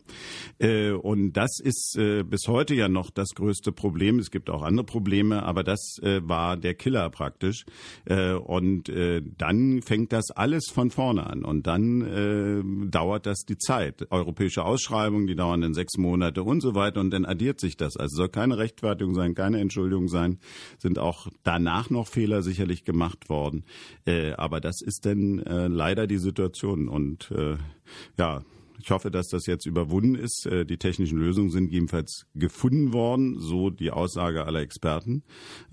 Äh, und das ist äh, bis heute ja noch das größte Problem. Es gibt auch andere Probleme, aber das war der Killer praktisch. Und dann fängt das alles von vorne an und dann dauert das die Zeit. Europäische Ausschreibungen, die dauern dann sechs Monate und so weiter und dann addiert sich das. Also soll keine Rechtfertigung sein, keine Entschuldigung sein, sind auch danach noch Fehler sicherlich gemacht worden. Äh, aber das ist dann äh, leider die Situation. Und äh, ja, ich hoffe, dass das jetzt überwunden ist. Äh, die technischen Lösungen sind jedenfalls gefunden worden, so die Aussage aller Experten.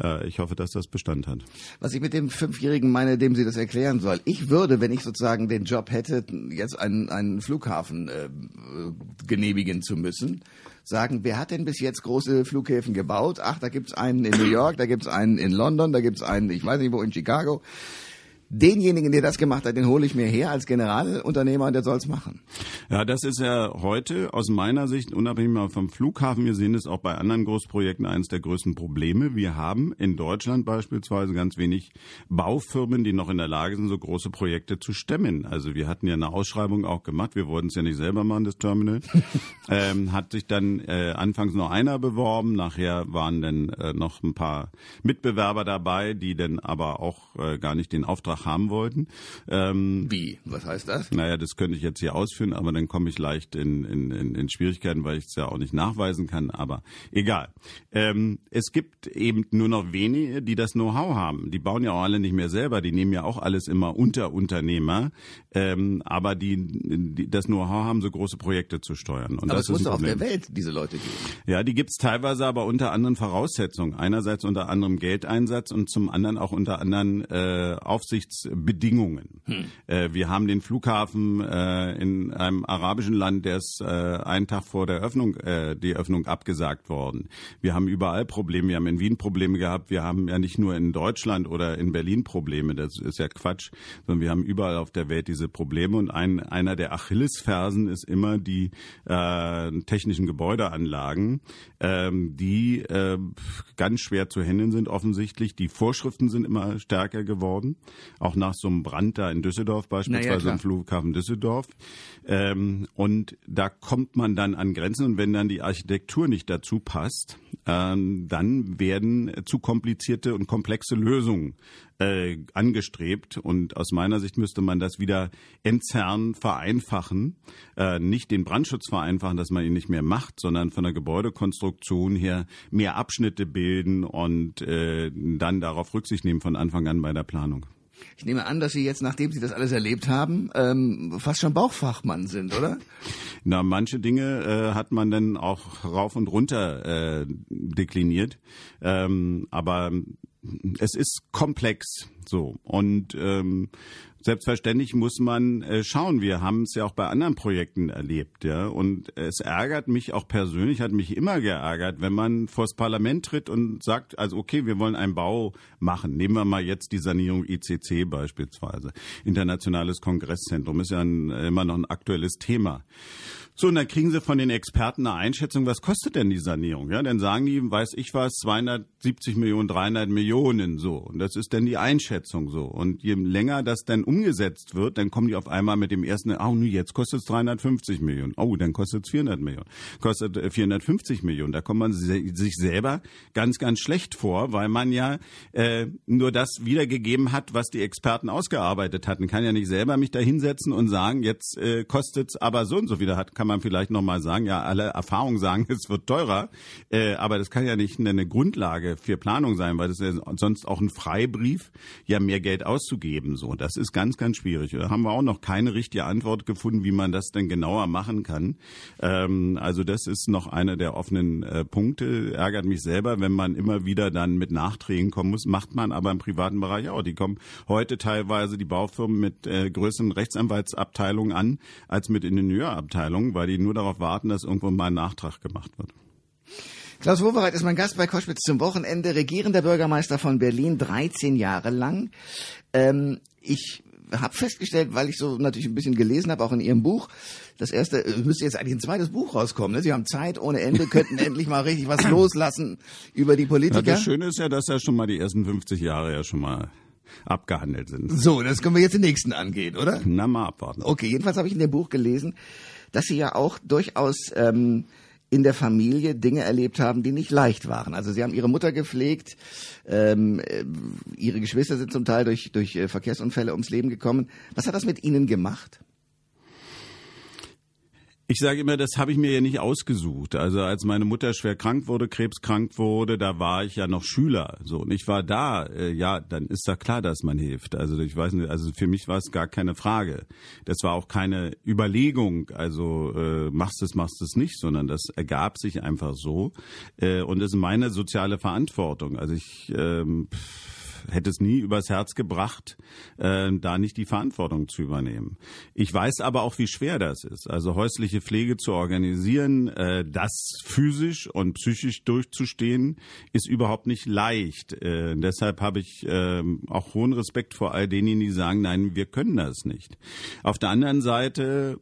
Äh, ich hoffe, dass das Bestand hat. Was ich mit dem Fünfjährigen meine, dem Sie das erklären soll. Ich würde, wenn ich sozusagen den Job hätte, jetzt einen, einen Flughafen äh, genehmigen zu müssen, sagen, wer hat denn bis jetzt große Flughäfen gebaut? Ach, da gibt's einen in New York, da gibt's einen in London, da gibt's einen, ich weiß nicht wo, in Chicago denjenigen, der das gemacht hat, den hole ich mir her als Generalunternehmer und der soll's machen. Ja, das ist ja heute aus meiner Sicht, unabhängig mal vom Flughafen, wir sehen es auch bei anderen Großprojekten, eines der größten Probleme. Wir haben in Deutschland beispielsweise ganz wenig Baufirmen, die noch in der Lage sind, so große Projekte zu stemmen. Also wir hatten ja eine Ausschreibung auch gemacht, wir wollten es ja nicht selber machen, das Terminal. [laughs] ähm, hat sich dann äh, anfangs nur einer beworben, nachher waren dann äh, noch ein paar Mitbewerber dabei, die dann aber auch äh, gar nicht den Auftrag haben wollten. Ähm, Wie? Was heißt das? Naja, das könnte ich jetzt hier ausführen, aber dann komme ich leicht in, in, in, in Schwierigkeiten, weil ich es ja auch nicht nachweisen kann, aber egal. Ähm, es gibt eben nur noch wenige, die das Know-how haben. Die bauen ja auch alle nicht mehr selber, die nehmen ja auch alles immer unter Unternehmer, ähm, aber die, die das Know-how haben, so große Projekte zu steuern. Und aber das es muss doch auf der Welt diese Leute geben. Ja, die gibt es teilweise aber unter anderen Voraussetzungen. Einerseits unter anderem Geldeinsatz und zum anderen auch unter anderen äh, Aufsichtsbedingungen. Hm. Äh, wir haben den Flughafen äh, in einem arabischen Land, der ist äh, einen Tag vor der Öffnung, äh, die Öffnung abgesagt worden. Wir haben überall Probleme. Wir haben in Wien Probleme gehabt. Wir haben ja nicht nur in Deutschland oder in Berlin Probleme. Das ist ja Quatsch, sondern wir haben überall auf der Welt diese Probleme. Und ein, einer der Achillesfersen ist immer die äh, technischen Gebäudeanlagen, ähm, die äh, ganz schwer zu handeln sind offensichtlich. Die Vorschriften sind immer stärker geworden. Auch nach so einem Brand da in Düsseldorf beispielsweise naja, im Flughafen Düsseldorf. Ähm, und da kommt man dann an Grenzen und wenn dann die Architektur nicht dazu passt, ähm, dann werden zu komplizierte und komplexe Lösungen äh, angestrebt. Und aus meiner Sicht müsste man das wieder entzerren, vereinfachen. Äh, nicht den Brandschutz vereinfachen, dass man ihn nicht mehr macht, sondern von der Gebäudekonstruktion her mehr Abschnitte bilden und äh, dann darauf Rücksicht nehmen von Anfang an bei der Planung. Ich nehme an, dass Sie jetzt, nachdem Sie das alles erlebt haben, ähm, fast schon Bauchfachmann sind, oder? Na, manche Dinge äh, hat man dann auch rauf und runter äh, dekliniert. Ähm, aber es ist komplex so und ähm, selbstverständlich muss man äh, schauen. Wir haben es ja auch bei anderen Projekten erlebt, ja. Und es ärgert mich auch persönlich, hat mich immer geärgert, wenn man vors Parlament tritt und sagt, also okay, wir wollen einen Bau machen. Nehmen wir mal jetzt die Sanierung ICC beispielsweise. Internationales Kongresszentrum ist ja ein, immer noch ein aktuelles Thema. So, und dann kriegen sie von den Experten eine Einschätzung, was kostet denn die Sanierung? Ja, dann sagen die, weiß ich was, 270 Millionen, 300 Millionen, so. Und das ist dann die Einschätzung so. Und je länger das dann umgesetzt wird, dann kommen die auf einmal mit dem ersten, oh, nu, jetzt kostet es 350 Millionen. Oh, dann kostet es 400 Millionen. Kostet 450 äh, Millionen. Da kommt man sich selber ganz, ganz schlecht vor, weil man ja äh, nur das wiedergegeben hat, was die Experten ausgearbeitet hatten. Kann ja nicht selber mich da hinsetzen und sagen, jetzt äh, kostet es aber so und so wieder hat, kann man vielleicht nochmal sagen, ja, alle Erfahrungen sagen, [laughs] es wird teurer, äh, aber das kann ja nicht eine Grundlage für Planung sein, weil das ist ja sonst auch ein Freibrief, ja mehr Geld auszugeben. So, das ist ganz, ganz schwierig. Da haben wir auch noch keine richtige Antwort gefunden, wie man das denn genauer machen kann. Ähm, also das ist noch einer der offenen äh, Punkte. Ärgert mich selber, wenn man immer wieder dann mit Nachträgen kommen muss. Macht man aber im privaten Bereich auch. Die kommen heute teilweise die Baufirmen mit äh, größeren Rechtsanwaltsabteilungen an als mit Ingenieurabteilungen, weil die nur darauf warten, dass irgendwo mal ein Nachtrag gemacht wird. Klaus Wowereit ist mein Gast bei Koschwitz zum Wochenende, regierender Bürgermeister von Berlin, 13 Jahre lang. Ähm, ich habe festgestellt, weil ich so natürlich ein bisschen gelesen habe, auch in Ihrem Buch, das erste, es müsste jetzt eigentlich ein zweites Buch rauskommen. Ne? Sie haben Zeit ohne Ende, könnten [laughs] endlich mal richtig was loslassen über die Politiker. Ja, das Schöne ist ja, dass ja schon mal die ersten 50 Jahre ja schon mal abgehandelt sind. So, das können wir jetzt den nächsten angehen, oder? Na, mal abwarten. Okay, jedenfalls habe ich in dem Buch gelesen, dass Sie ja auch durchaus ähm, in der Familie Dinge erlebt haben, die nicht leicht waren. Also sie haben ihre Mutter gepflegt, ähm, äh, ihre Geschwister sind zum Teil durch, durch äh, Verkehrsunfälle ums Leben gekommen. Was hat das mit Ihnen gemacht? Ich sage immer, das habe ich mir ja nicht ausgesucht. Also als meine Mutter schwer krank wurde, krebskrank wurde, da war ich ja noch Schüler. So und ich war da. Äh, ja, dann ist da klar, dass man hilft. Also ich weiß nicht. Also für mich war es gar keine Frage. Das war auch keine Überlegung. Also äh, machst es, machst es nicht, sondern das ergab sich einfach so. Äh, und das ist meine soziale Verantwortung. Also ich ähm, hätte es nie übers Herz gebracht, äh, da nicht die Verantwortung zu übernehmen. Ich weiß aber auch, wie schwer das ist. Also häusliche Pflege zu organisieren, äh, das physisch und psychisch durchzustehen, ist überhaupt nicht leicht. Äh, deshalb habe ich äh, auch hohen Respekt vor all denen, die sagen, nein, wir können das nicht. Auf der anderen Seite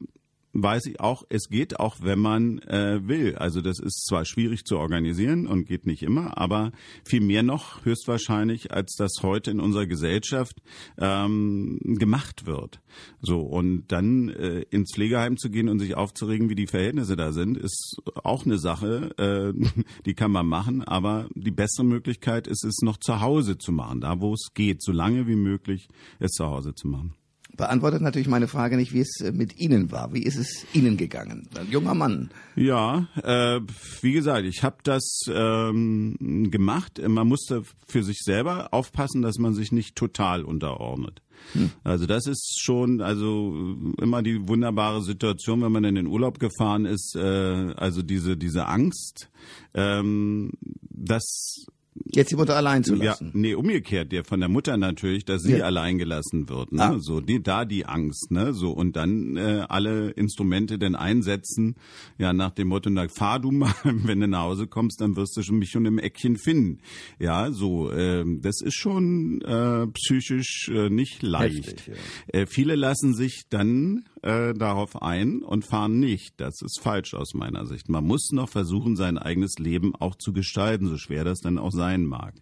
weiß ich auch, es geht auch, wenn man äh, will. Also das ist zwar schwierig zu organisieren und geht nicht immer, aber viel mehr noch höchstwahrscheinlich, als das heute in unserer Gesellschaft ähm, gemacht wird. So und dann äh, ins Pflegeheim zu gehen und sich aufzuregen, wie die Verhältnisse da sind, ist auch eine Sache, äh, [laughs] die kann man machen, aber die bessere Möglichkeit ist es noch zu Hause zu machen, da wo es geht, so lange wie möglich es zu Hause zu machen beantwortet natürlich meine Frage nicht, wie es äh, mit Ihnen war. Wie ist es Ihnen gegangen? Ein junger Mann. Ja, äh, wie gesagt, ich habe das ähm, gemacht. Man musste für sich selber aufpassen, dass man sich nicht total unterordnet. Hm. Also das ist schon also immer die wunderbare Situation, wenn man in den Urlaub gefahren ist. Äh, also diese diese Angst, ähm, dass Jetzt die Mutter allein zu lassen. Ja, nee, umgekehrt, der von der Mutter natürlich, dass sie ja. allein gelassen wird, ne? Ah. So, die, da die Angst, ne? So, und dann äh, alle Instrumente denn einsetzen, ja, nach dem Motto, na, fahr du mal, [laughs] wenn du nach Hause kommst, dann wirst du schon mich schon im Eckchen finden. Ja, so, äh, das ist schon äh, psychisch äh, nicht leicht. Heftig, ja. äh, viele lassen sich dann äh, darauf ein und fahren nicht. Das ist falsch aus meiner Sicht. Man muss noch versuchen, sein eigenes Leben auch zu gestalten, so schwer das dann auch sein mag.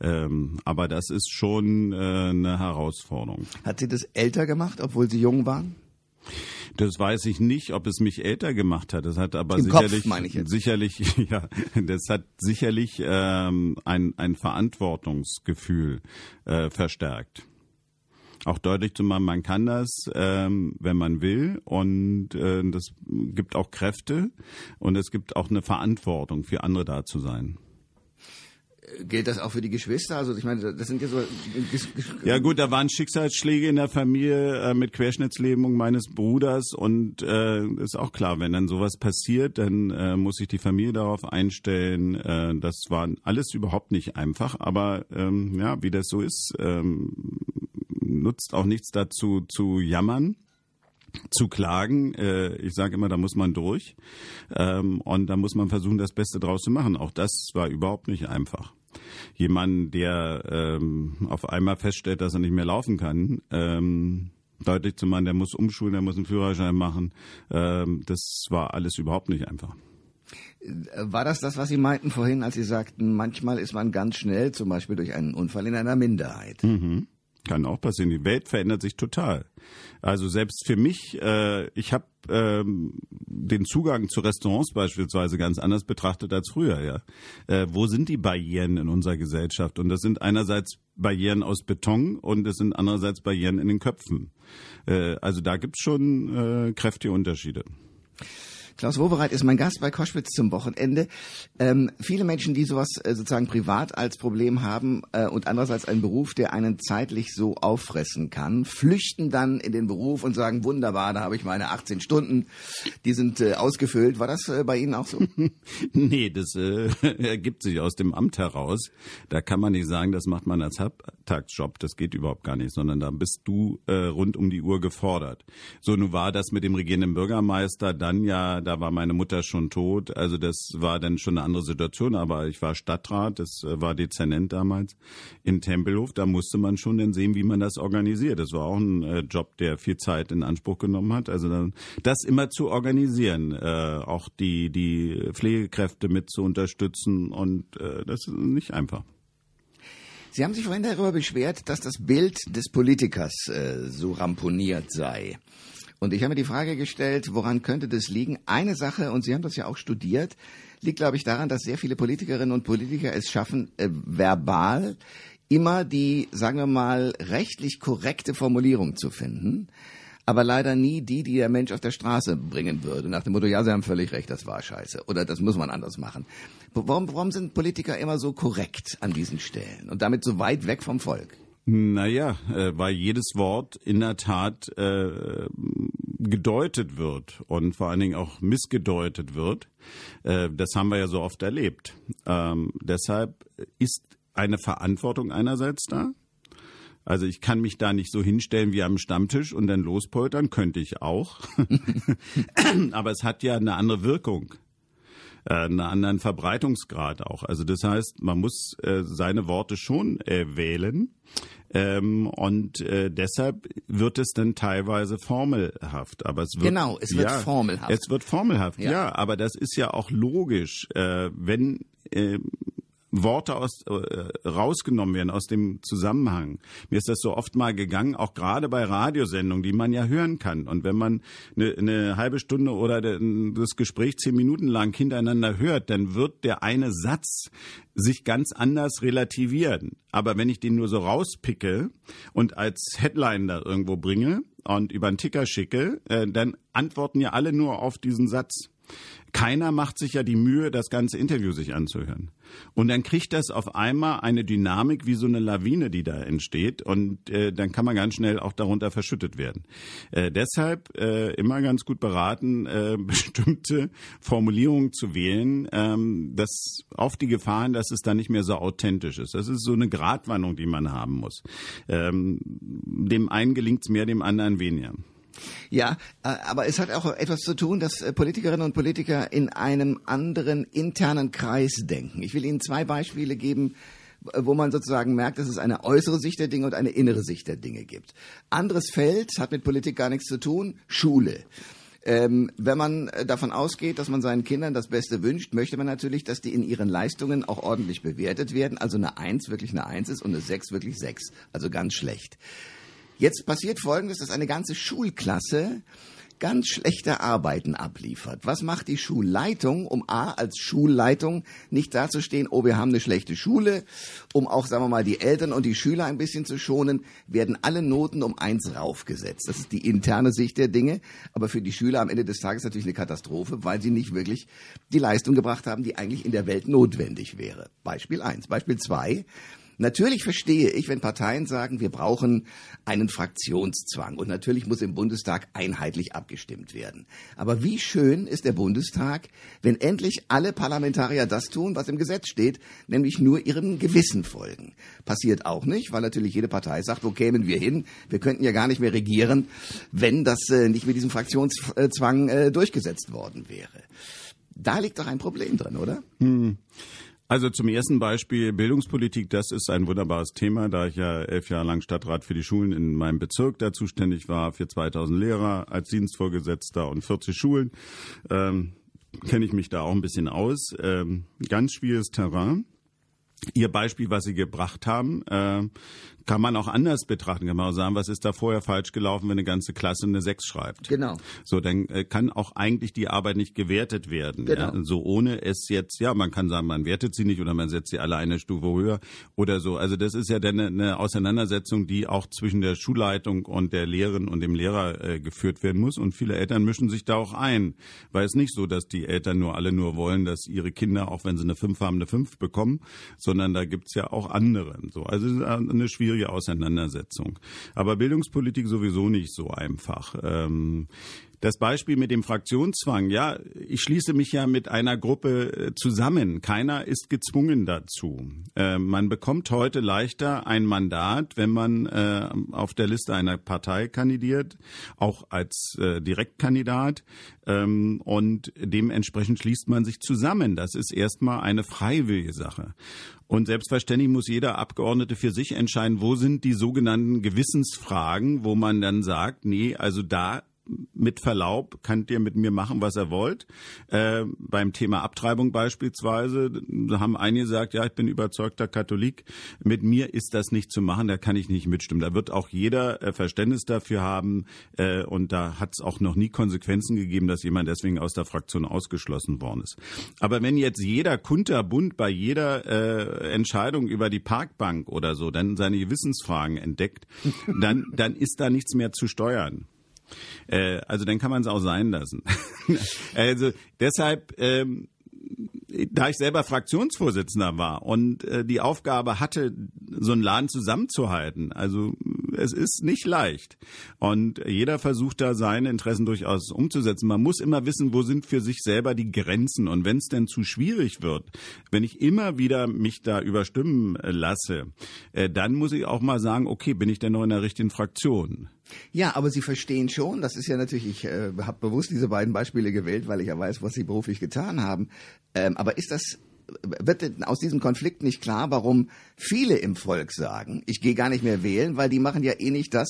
Ähm, aber das ist schon äh, eine Herausforderung. Hat sie das älter gemacht, obwohl sie jung waren? Das weiß ich nicht, ob es mich älter gemacht hat. Das hat aber Im sicherlich, Kopf, sicherlich, [laughs] ja, das hat sicherlich ähm, ein, ein Verantwortungsgefühl äh, verstärkt auch deutlich zu machen, man kann das, ähm, wenn man will. Und äh, das gibt auch Kräfte und es gibt auch eine Verantwortung, für andere da zu sein. Gilt das auch für die Geschwister? Also ich meine, das sind ja so. Ja gut, da waren Schicksalsschläge in der Familie äh, mit Querschnittslähmung meines Bruders und äh, ist auch klar, wenn dann sowas passiert, dann äh, muss sich die Familie darauf einstellen. Äh, das war alles überhaupt nicht einfach, aber ähm, ja, wie das so ist, ähm, nutzt auch nichts dazu zu jammern zu klagen. Äh, ich sage immer, da muss man durch ähm, und da muss man versuchen, das Beste draus zu machen. Auch das war überhaupt nicht einfach. Jemand, der ähm, auf einmal feststellt, dass er nicht mehr laufen kann, ähm, deutlich zu machen, der muss umschulen, der muss einen Führerschein machen, ähm, das war alles überhaupt nicht einfach. War das das, was Sie meinten vorhin, als Sie sagten, manchmal ist man ganz schnell, zum Beispiel durch einen Unfall, in einer Minderheit? Mhm. Kann auch passieren. Die Welt verändert sich total. Also selbst für mich, äh, ich habe ähm, den Zugang zu Restaurants beispielsweise ganz anders betrachtet als früher. Ja, äh, wo sind die Barrieren in unserer Gesellschaft? Und das sind einerseits Barrieren aus Beton und es sind andererseits Barrieren in den Köpfen. Äh, also da gibt's schon äh, kräftige Unterschiede. Klaus Wobereit ist mein Gast bei Koschwitz zum Wochenende. Ähm, viele Menschen, die sowas äh, sozusagen privat als Problem haben äh, und andererseits einen Beruf, der einen zeitlich so auffressen kann, flüchten dann in den Beruf und sagen, wunderbar, da habe ich meine 18 Stunden, die sind äh, ausgefüllt. War das äh, bei Ihnen auch so? [laughs] nee, das äh, [laughs] ergibt sich aus dem Amt heraus. Da kann man nicht sagen, das macht man als Halbtagsjob, das geht überhaupt gar nicht, sondern da bist du äh, rund um die Uhr gefordert. So, nun war das mit dem regierenden Bürgermeister dann ja da war meine Mutter schon tot. Also das war dann schon eine andere Situation. Aber ich war Stadtrat, das äh, war Dezernent damals in Tempelhof. Da musste man schon dann sehen, wie man das organisiert. Das war auch ein äh, Job, der viel Zeit in Anspruch genommen hat. Also das immer zu organisieren, äh, auch die, die Pflegekräfte mit zu unterstützen. Und das ist nicht einfach. Sie haben sich vorhin darüber beschwert, dass das Bild des Politikers äh, so ramponiert sei. Und ich habe mir die Frage gestellt, woran könnte das liegen? Eine Sache, und Sie haben das ja auch studiert, liegt, glaube ich, daran, dass sehr viele Politikerinnen und Politiker es schaffen, äh, verbal immer die, sagen wir mal, rechtlich korrekte Formulierung zu finden, aber leider nie die, die der Mensch auf der Straße bringen würde. Nach dem Motto, ja, Sie haben völlig recht, das war scheiße. Oder das muss man anders machen. Warum, warum sind Politiker immer so korrekt an diesen Stellen und damit so weit weg vom Volk? Naja, äh, weil jedes Wort in der Tat äh, gedeutet wird und vor allen Dingen auch missgedeutet wird. Äh, das haben wir ja so oft erlebt. Ähm, deshalb ist eine Verantwortung einerseits da. Also ich kann mich da nicht so hinstellen wie am Stammtisch und dann lospoltern, könnte ich auch. [laughs] Aber es hat ja eine andere Wirkung. Äh, einen anderen Verbreitungsgrad auch. Also das heißt, man muss äh, seine Worte schon äh, wählen. Ähm, und äh, deshalb wird es dann teilweise formelhaft. Aber es wird, genau, es wird ja, formelhaft. Es wird formelhaft, ja. ja. Aber das ist ja auch logisch, äh, wenn äh, Worte aus, äh, rausgenommen werden aus dem Zusammenhang. Mir ist das so oft mal gegangen, auch gerade bei Radiosendungen, die man ja hören kann. Und wenn man eine, eine halbe Stunde oder das Gespräch zehn Minuten lang hintereinander hört, dann wird der eine Satz sich ganz anders relativieren. Aber wenn ich den nur so rauspicke und als Headline da irgendwo bringe und über einen Ticker schicke, äh, dann antworten ja alle nur auf diesen Satz. Keiner macht sich ja die Mühe, das ganze Interview sich anzuhören. Und dann kriegt das auf einmal eine Dynamik wie so eine Lawine, die da entsteht. Und äh, dann kann man ganz schnell auch darunter verschüttet werden. Äh, deshalb äh, immer ganz gut beraten, äh, [laughs] bestimmte Formulierungen zu wählen, ähm, das auf die Gefahren, dass es dann nicht mehr so authentisch ist. Das ist so eine Gratwanderung, die man haben muss. Ähm, dem einen gelingt es mehr, dem anderen weniger. Ja, äh, aber es hat auch etwas zu tun, dass äh, Politikerinnen und Politiker in einem anderen internen Kreis denken. Ich will Ihnen zwei Beispiele geben, wo man sozusagen merkt, dass es eine äußere Sicht der Dinge und eine innere Sicht der Dinge gibt. Anderes Feld hat mit Politik gar nichts zu tun, Schule. Ähm, wenn man äh, davon ausgeht, dass man seinen Kindern das Beste wünscht, möchte man natürlich, dass die in ihren Leistungen auch ordentlich bewertet werden. Also eine Eins wirklich eine Eins ist und eine Sechs wirklich Sechs. Also ganz schlecht. Jetzt passiert Folgendes, dass eine ganze Schulklasse ganz schlechte Arbeiten abliefert. Was macht die Schulleitung, um A als Schulleitung nicht dazustehen, oh, wir haben eine schlechte Schule, um auch, sagen wir mal, die Eltern und die Schüler ein bisschen zu schonen, werden alle Noten um eins raufgesetzt. Das ist die interne Sicht der Dinge, aber für die Schüler am Ende des Tages natürlich eine Katastrophe, weil sie nicht wirklich die Leistung gebracht haben, die eigentlich in der Welt notwendig wäre. Beispiel eins. Beispiel zwei. Natürlich verstehe ich, wenn Parteien sagen, wir brauchen einen Fraktionszwang. Und natürlich muss im Bundestag einheitlich abgestimmt werden. Aber wie schön ist der Bundestag, wenn endlich alle Parlamentarier das tun, was im Gesetz steht, nämlich nur ihrem Gewissen folgen. Passiert auch nicht, weil natürlich jede Partei sagt, wo kämen wir hin? Wir könnten ja gar nicht mehr regieren, wenn das äh, nicht mit diesem Fraktionszwang äh, durchgesetzt worden wäre. Da liegt doch ein Problem drin, oder? Hm. Also zum ersten Beispiel Bildungspolitik, das ist ein wunderbares Thema, da ich ja elf Jahre lang Stadtrat für die Schulen in meinem Bezirk da zuständig war, für 2000 Lehrer als Dienstvorgesetzter und 40 Schulen, ähm, kenne ich mich da auch ein bisschen aus. Ähm, ganz schwieriges Terrain. Ihr Beispiel, was Sie gebracht haben, äh, kann man auch anders betrachten. Kann man auch sagen, was ist da vorher falsch gelaufen, wenn eine ganze Klasse eine 6 schreibt. Genau. So, dann äh, kann auch eigentlich die Arbeit nicht gewertet werden. Genau. Ja? So ohne es jetzt, ja, man kann sagen, man wertet sie nicht oder man setzt sie alle eine Stufe höher oder so. Also das ist ja dann eine, Auseinandersetzung, die auch zwischen der Schulleitung und der Lehrerin und dem Lehrer äh, geführt werden muss. Und viele Eltern mischen sich da auch ein. Weil es nicht so, dass die Eltern nur alle nur wollen, dass ihre Kinder, auch wenn sie eine 5 haben, eine 5 bekommen, sondern da gibt's ja auch andere. So, also eine schwierige schwierige Auseinandersetzung. Aber Bildungspolitik sowieso nicht so einfach. Ähm, das Beispiel mit dem Fraktionszwang, ja, ich schließe mich ja mit einer Gruppe äh, zusammen. Keiner ist gezwungen dazu. Äh, man bekommt heute leichter ein Mandat, wenn man äh, auf der Liste einer Partei kandidiert, auch als äh, Direktkandidat. Ähm, und dementsprechend schließt man sich zusammen. Das ist erstmal eine freiwillige Sache. Und selbstverständlich muss jeder Abgeordnete für sich entscheiden, wo sind die sogenannten Gewissensfragen, wo man dann sagt, nee, also da mit Verlaub, könnt ihr mit mir machen, was ihr wollt. Äh, beim Thema Abtreibung beispielsweise haben einige gesagt, ja, ich bin überzeugter Katholik, mit mir ist das nicht zu machen, da kann ich nicht mitstimmen. Da wird auch jeder äh, Verständnis dafür haben äh, und da hat es auch noch nie Konsequenzen gegeben, dass jemand deswegen aus der Fraktion ausgeschlossen worden ist. Aber wenn jetzt jeder kunterbunt bei jeder äh, Entscheidung über die Parkbank oder so dann seine Gewissensfragen entdeckt, dann, dann ist da nichts mehr zu steuern. Äh, also dann kann man es auch sein lassen. [laughs] also deshalb, ähm, da ich selber Fraktionsvorsitzender war und äh, die Aufgabe hatte, so einen Laden zusammenzuhalten, also es ist nicht leicht. Und jeder versucht da seine Interessen durchaus umzusetzen. Man muss immer wissen, wo sind für sich selber die Grenzen. Und wenn es denn zu schwierig wird, wenn ich immer wieder mich da überstimmen lasse, äh, dann muss ich auch mal sagen, okay, bin ich denn noch in der richtigen Fraktion? Ja, aber Sie verstehen schon, das ist ja natürlich, ich äh, habe bewusst diese beiden Beispiele gewählt, weil ich ja weiß, was Sie beruflich getan haben. Ähm, aber ist das wird aus diesem Konflikt nicht klar, warum viele im Volk sagen, ich gehe gar nicht mehr wählen, weil die machen ja eh nicht das,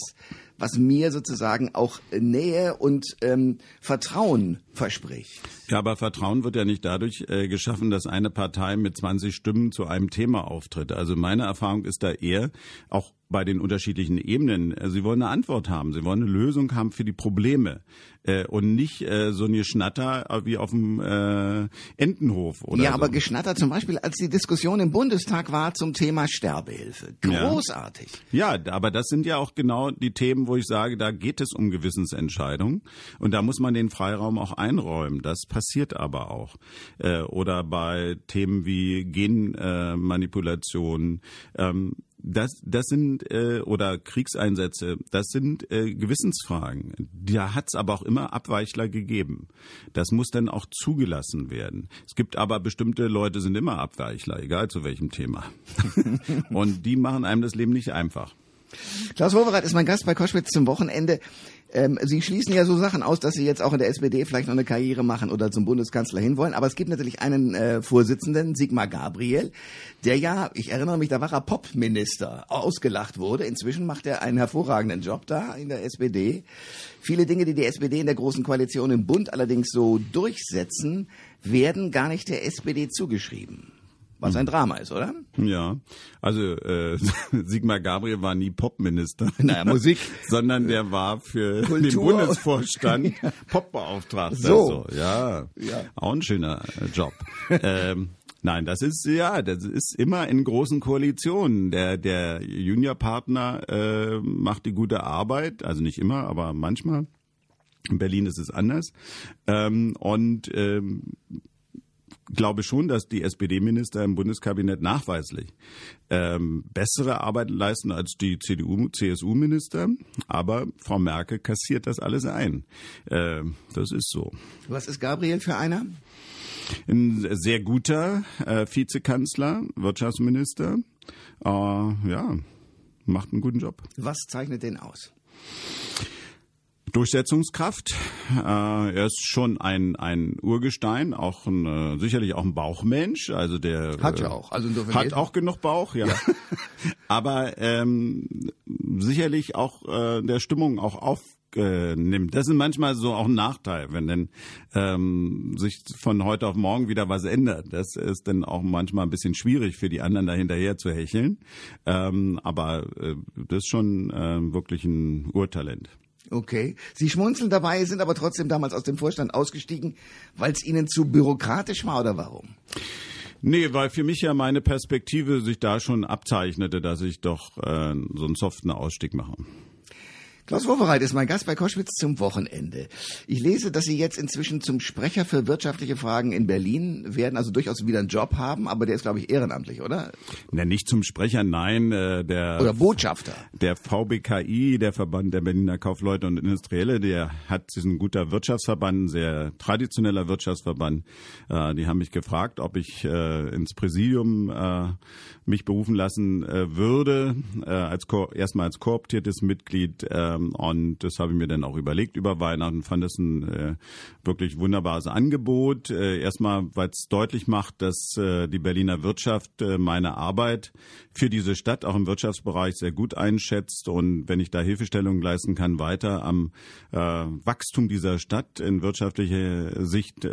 was mir sozusagen auch Nähe und ähm, Vertrauen verspricht. Ja, aber Vertrauen wird ja nicht dadurch äh, geschaffen, dass eine Partei mit 20 Stimmen zu einem Thema auftritt. Also meine Erfahrung ist da eher, auch bei den unterschiedlichen Ebenen, äh, sie wollen eine Antwort haben, sie wollen eine Lösung haben für die Probleme äh, und nicht äh, so eine Geschnatter wie auf dem äh, Entenhof. Oder ja, so. aber Geschnatter zum Beispiel, als die Diskussion im Bundestag war zum Thema Sterbehilfe. Großartig. Ja. ja, aber das sind ja auch genau die Themen, wo ich sage, da geht es um Gewissensentscheidungen und da muss man den Freiraum auch einräumen. Das passiert aber auch. Äh, oder bei Themen wie Genmanipulation. Äh, ähm, das, das sind äh, oder Kriegseinsätze, das sind äh, Gewissensfragen. Da hat es aber auch immer Abweichler gegeben. Das muss dann auch zugelassen werden. Es gibt aber bestimmte Leute sind immer Abweichler, egal zu welchem Thema. [laughs] Und die machen einem das Leben nicht einfach. Klaus Wowereit ist mein Gast bei Koschwitz zum Wochenende. Ähm, Sie schließen ja so Sachen aus, dass Sie jetzt auch in der SPD vielleicht noch eine Karriere machen oder zum Bundeskanzler hinwollen. Aber es gibt natürlich einen äh, Vorsitzenden, Sigmar Gabriel, der ja, ich erinnere mich, da war er Popminister, ausgelacht wurde. Inzwischen macht er einen hervorragenden Job da in der SPD. Viele Dinge, die die SPD in der Großen Koalition im Bund allerdings so durchsetzen, werden gar nicht der SPD zugeschrieben. Was ein Drama ist, oder? Ja, also äh, [laughs] Sigmar Gabriel war nie Popminister. Naja, Musik. [laughs] sondern der war für Kultur. den [laughs] Bundesvorstand Popbeauftragter. So. so. Ja, Ja. auch ein schöner äh, Job. ähm, Nein, das ist ja, das ist immer in großen Koalitionen. Der der Juniorpartner äh, macht die gute Arbeit, also nicht immer, aber manchmal. In Berlin ist es anders. Ähm, und ähm, glaube schon, dass die SPD-Minister im Bundeskabinett nachweislich ähm, bessere Arbeit leisten als die CDU, CSU-Minister. Aber Frau Merkel kassiert das alles ein. Ähm, das ist so. Was ist Gabriel für einer? Ein sehr guter äh, Vizekanzler, Wirtschaftsminister. Äh, ja, macht einen guten Job. Was zeichnet den aus? Durchsetzungskraft. Äh, er ist schon ein, ein Urgestein, auch ein, äh, sicherlich auch ein Bauchmensch. Also der Hat äh, ja auch. Also insofern hat auch genug Bauch, ja. [laughs] Aber ähm, sicherlich auch äh, der Stimmung auch aufnimmt. Das ist manchmal so auch ein Nachteil, wenn dann ähm, sich von heute auf morgen wieder was ändert. Das ist dann auch manchmal ein bisschen schwierig für die anderen da hinterher zu hecheln. Ähm, aber äh, das ist schon äh, wirklich ein Urtalent. Okay. Sie schmunzeln dabei, sind aber trotzdem damals aus dem Vorstand ausgestiegen, weil es Ihnen zu bürokratisch war oder warum? Nee, weil für mich ja meine Perspektive sich da schon abzeichnete, dass ich doch äh, so einen soften Ausstieg mache. Klaus Wowereit ist mein Gast bei Koschwitz zum Wochenende. Ich lese, dass Sie jetzt inzwischen zum Sprecher für wirtschaftliche Fragen in Berlin werden, also durchaus wieder einen Job haben, aber der ist, glaube ich, ehrenamtlich, oder? Na, nicht zum Sprecher, nein, äh, der Oder Botschafter. der VBKI, der Verband der Berliner Kaufleute und Industrielle, der hat diesen guter Wirtschaftsverband, ein sehr traditioneller Wirtschaftsverband. Äh, die haben mich gefragt, ob ich äh, ins Präsidium äh, mich berufen lassen äh, würde, äh, als erstmal als kooptiertes Mitglied. Ähm, und das habe ich mir dann auch überlegt über Weihnachten, fand das ein äh, wirklich wunderbares Angebot. Äh, erstmal, weil es deutlich macht, dass äh, die Berliner Wirtschaft meine Arbeit für diese Stadt auch im Wirtschaftsbereich sehr gut einschätzt und wenn ich da Hilfestellung leisten kann, weiter am Wachstum dieser Stadt in wirtschaftlicher Sicht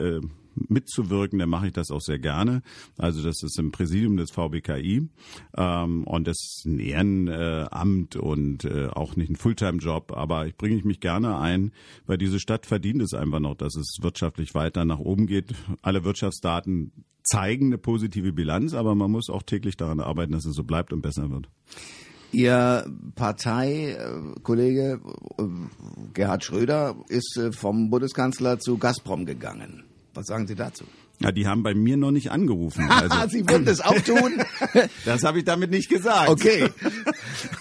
mitzuwirken, dann mache ich das auch sehr gerne. Also das ist im Präsidium des VBKI ähm, und das ist ein Ehrenamt und äh, auch nicht ein Fulltime-Job, aber ich bringe ich mich gerne ein, weil diese Stadt verdient es einfach noch, dass es wirtschaftlich weiter nach oben geht. Alle Wirtschaftsdaten zeigen eine positive Bilanz, aber man muss auch täglich daran arbeiten, dass es so bleibt und besser wird. Ihr Parteikollege äh, Gerhard Schröder ist äh, vom Bundeskanzler zu Gazprom gegangen. Was sagen Sie dazu? Ja, die haben bei mir noch nicht angerufen. [laughs] Also, Sie würden es auch tun? [laughs] das habe ich damit nicht gesagt. Okay. [laughs]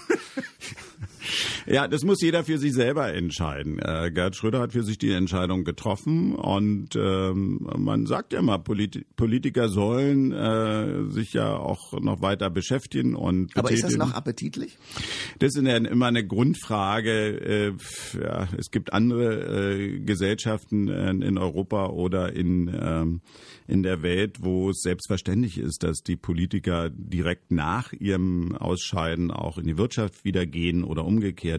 Ja, das muss jeder für sich selber entscheiden. Äh, Gerd Schröder hat für sich die Entscheidung getroffen und ähm, man sagt ja mal, Polit Politiker sollen äh, sich ja auch noch weiter beschäftigen und Aber ist das noch appetitlich? Das ist ja immer eine Grundfrage. Äh, ja, es gibt andere äh, Gesellschaften in Europa oder in ähm, in der Welt, wo es selbstverständlich ist, dass die Politiker direkt nach ihrem Ausscheiden auch in die Wirtschaft wieder gehen oder umgekehrt.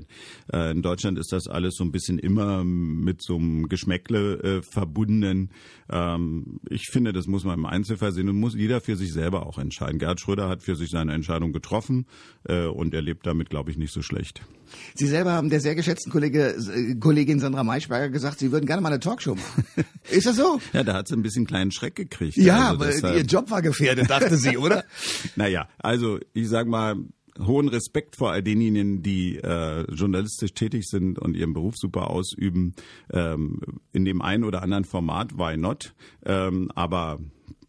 Äh, in Deutschland ist das alles so ein bisschen immer mit so einem Geschmäckle äh, verbunden. Ähm, ich finde, das muss man im Einzelfall sehen und muss jeder für sich selber auch entscheiden. Gerhard Schröder hat für sich seine Entscheidung getroffen äh, und er lebt damit, glaube ich, nicht so schlecht. Sie selber haben der sehr geschätzten Kollege, Kollegin Sandra Maischberger gesagt, Sie würden gerne mal eine Talkshow machen. [laughs] ist das so? Ja, da hat sie ein bisschen kleinen Schreck gekriegt. Ja, also aber ihr Job war gefährdet, dachte sie, oder? [laughs] naja, also ich sag mal, hohen Respekt vor all denjenigen, die äh, journalistisch tätig sind und ihren Beruf super ausüben. Ähm, in dem einen oder anderen Format, why not? Ähm, aber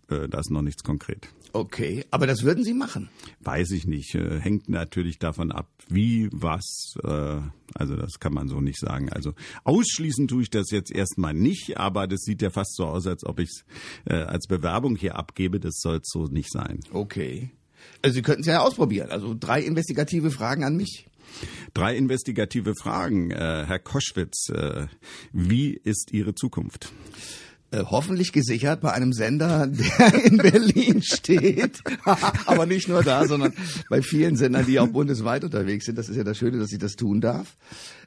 äh, da ist noch nichts konkret. Okay, aber das würden Sie machen? Weiß ich nicht. Äh, hängt natürlich davon ab, wie, was. Äh, also das kann man so nicht sagen. Also ausschließen tue ich das jetzt erstmal nicht, aber das sieht ja fast so aus, als ob ich es äh, als Bewerbung hier abgebe. Das soll so nicht sein. Okay. Also Sie könnten es ja ausprobieren. Also drei investigative Fragen an mich. Drei investigative Fragen, äh, Herr Koschwitz. Äh, wie ist Ihre Zukunft? Äh, hoffentlich gesichert bei einem Sender, [laughs] der in Berlin steht. [laughs] Aber nicht nur da, sondern bei vielen Sendern, die auch bundesweit unterwegs sind. Das ist ja das Schöne, dass ich das tun darf.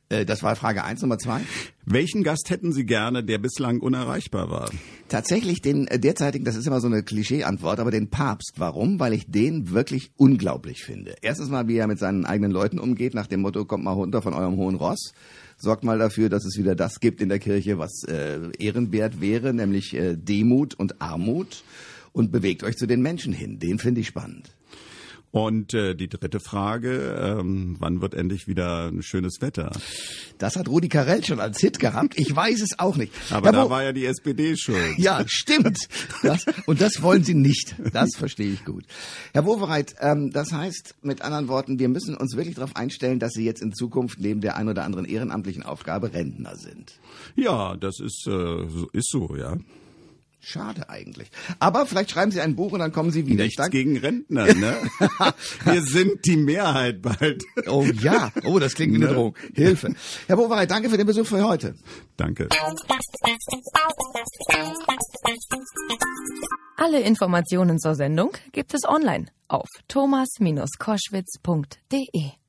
Äh, das war Frage eins, Nummer zwei. Welchen Gast hätten Sie gerne, der bislang unerreichbar war? Tatsächlich den äh, derzeitigen, das ist immer so eine Klischee-Antwort, aber den Papst. Warum? Weil ich den wirklich unglaublich finde. Erstens mal, wie er mit seinen eigenen Leuten umgeht, nach dem Motto, kommt mal runter von eurem hohen Ross sorgt mal dafür, dass es wieder das gibt in der Kirche, was äh, ehrenwert wäre, nämlich äh, Demut und Armut und bewegt euch zu den Menschen hin. Den finde ich spannend. Und äh, die dritte Frage, ähm, wann wird endlich wieder ein schönes Wetter? Das hat Rudi Carell schon als Hit gehabt. Ich weiß es auch nicht. Aber da war ja die SPD schuld. Ja, stimmt. Das, und das wollen Sie nicht. Das verstehe ich gut. Herr Wovereit, ähm, das heißt mit anderen Worten, wir müssen uns wirklich darauf einstellen, dass Sie jetzt in Zukunft neben der ein oder anderen ehrenamtlichen Aufgabe Rentner sind. Ja, das ist, äh, ist so, ja. Schade eigentlich. Aber vielleicht schreiben Sie ein Buch und dann kommen Sie wieder. Nichts gegen Rentner, [laughs] ne? Wir sind die Mehrheit bald. Oh ja, oh, das klingt wie eine ne? Drohung. Hilfe. Herr Bowereit, danke für den Besuch für heute. Danke. Alle Informationen zur Sendung gibt es online auf thomas-koschwitz.de.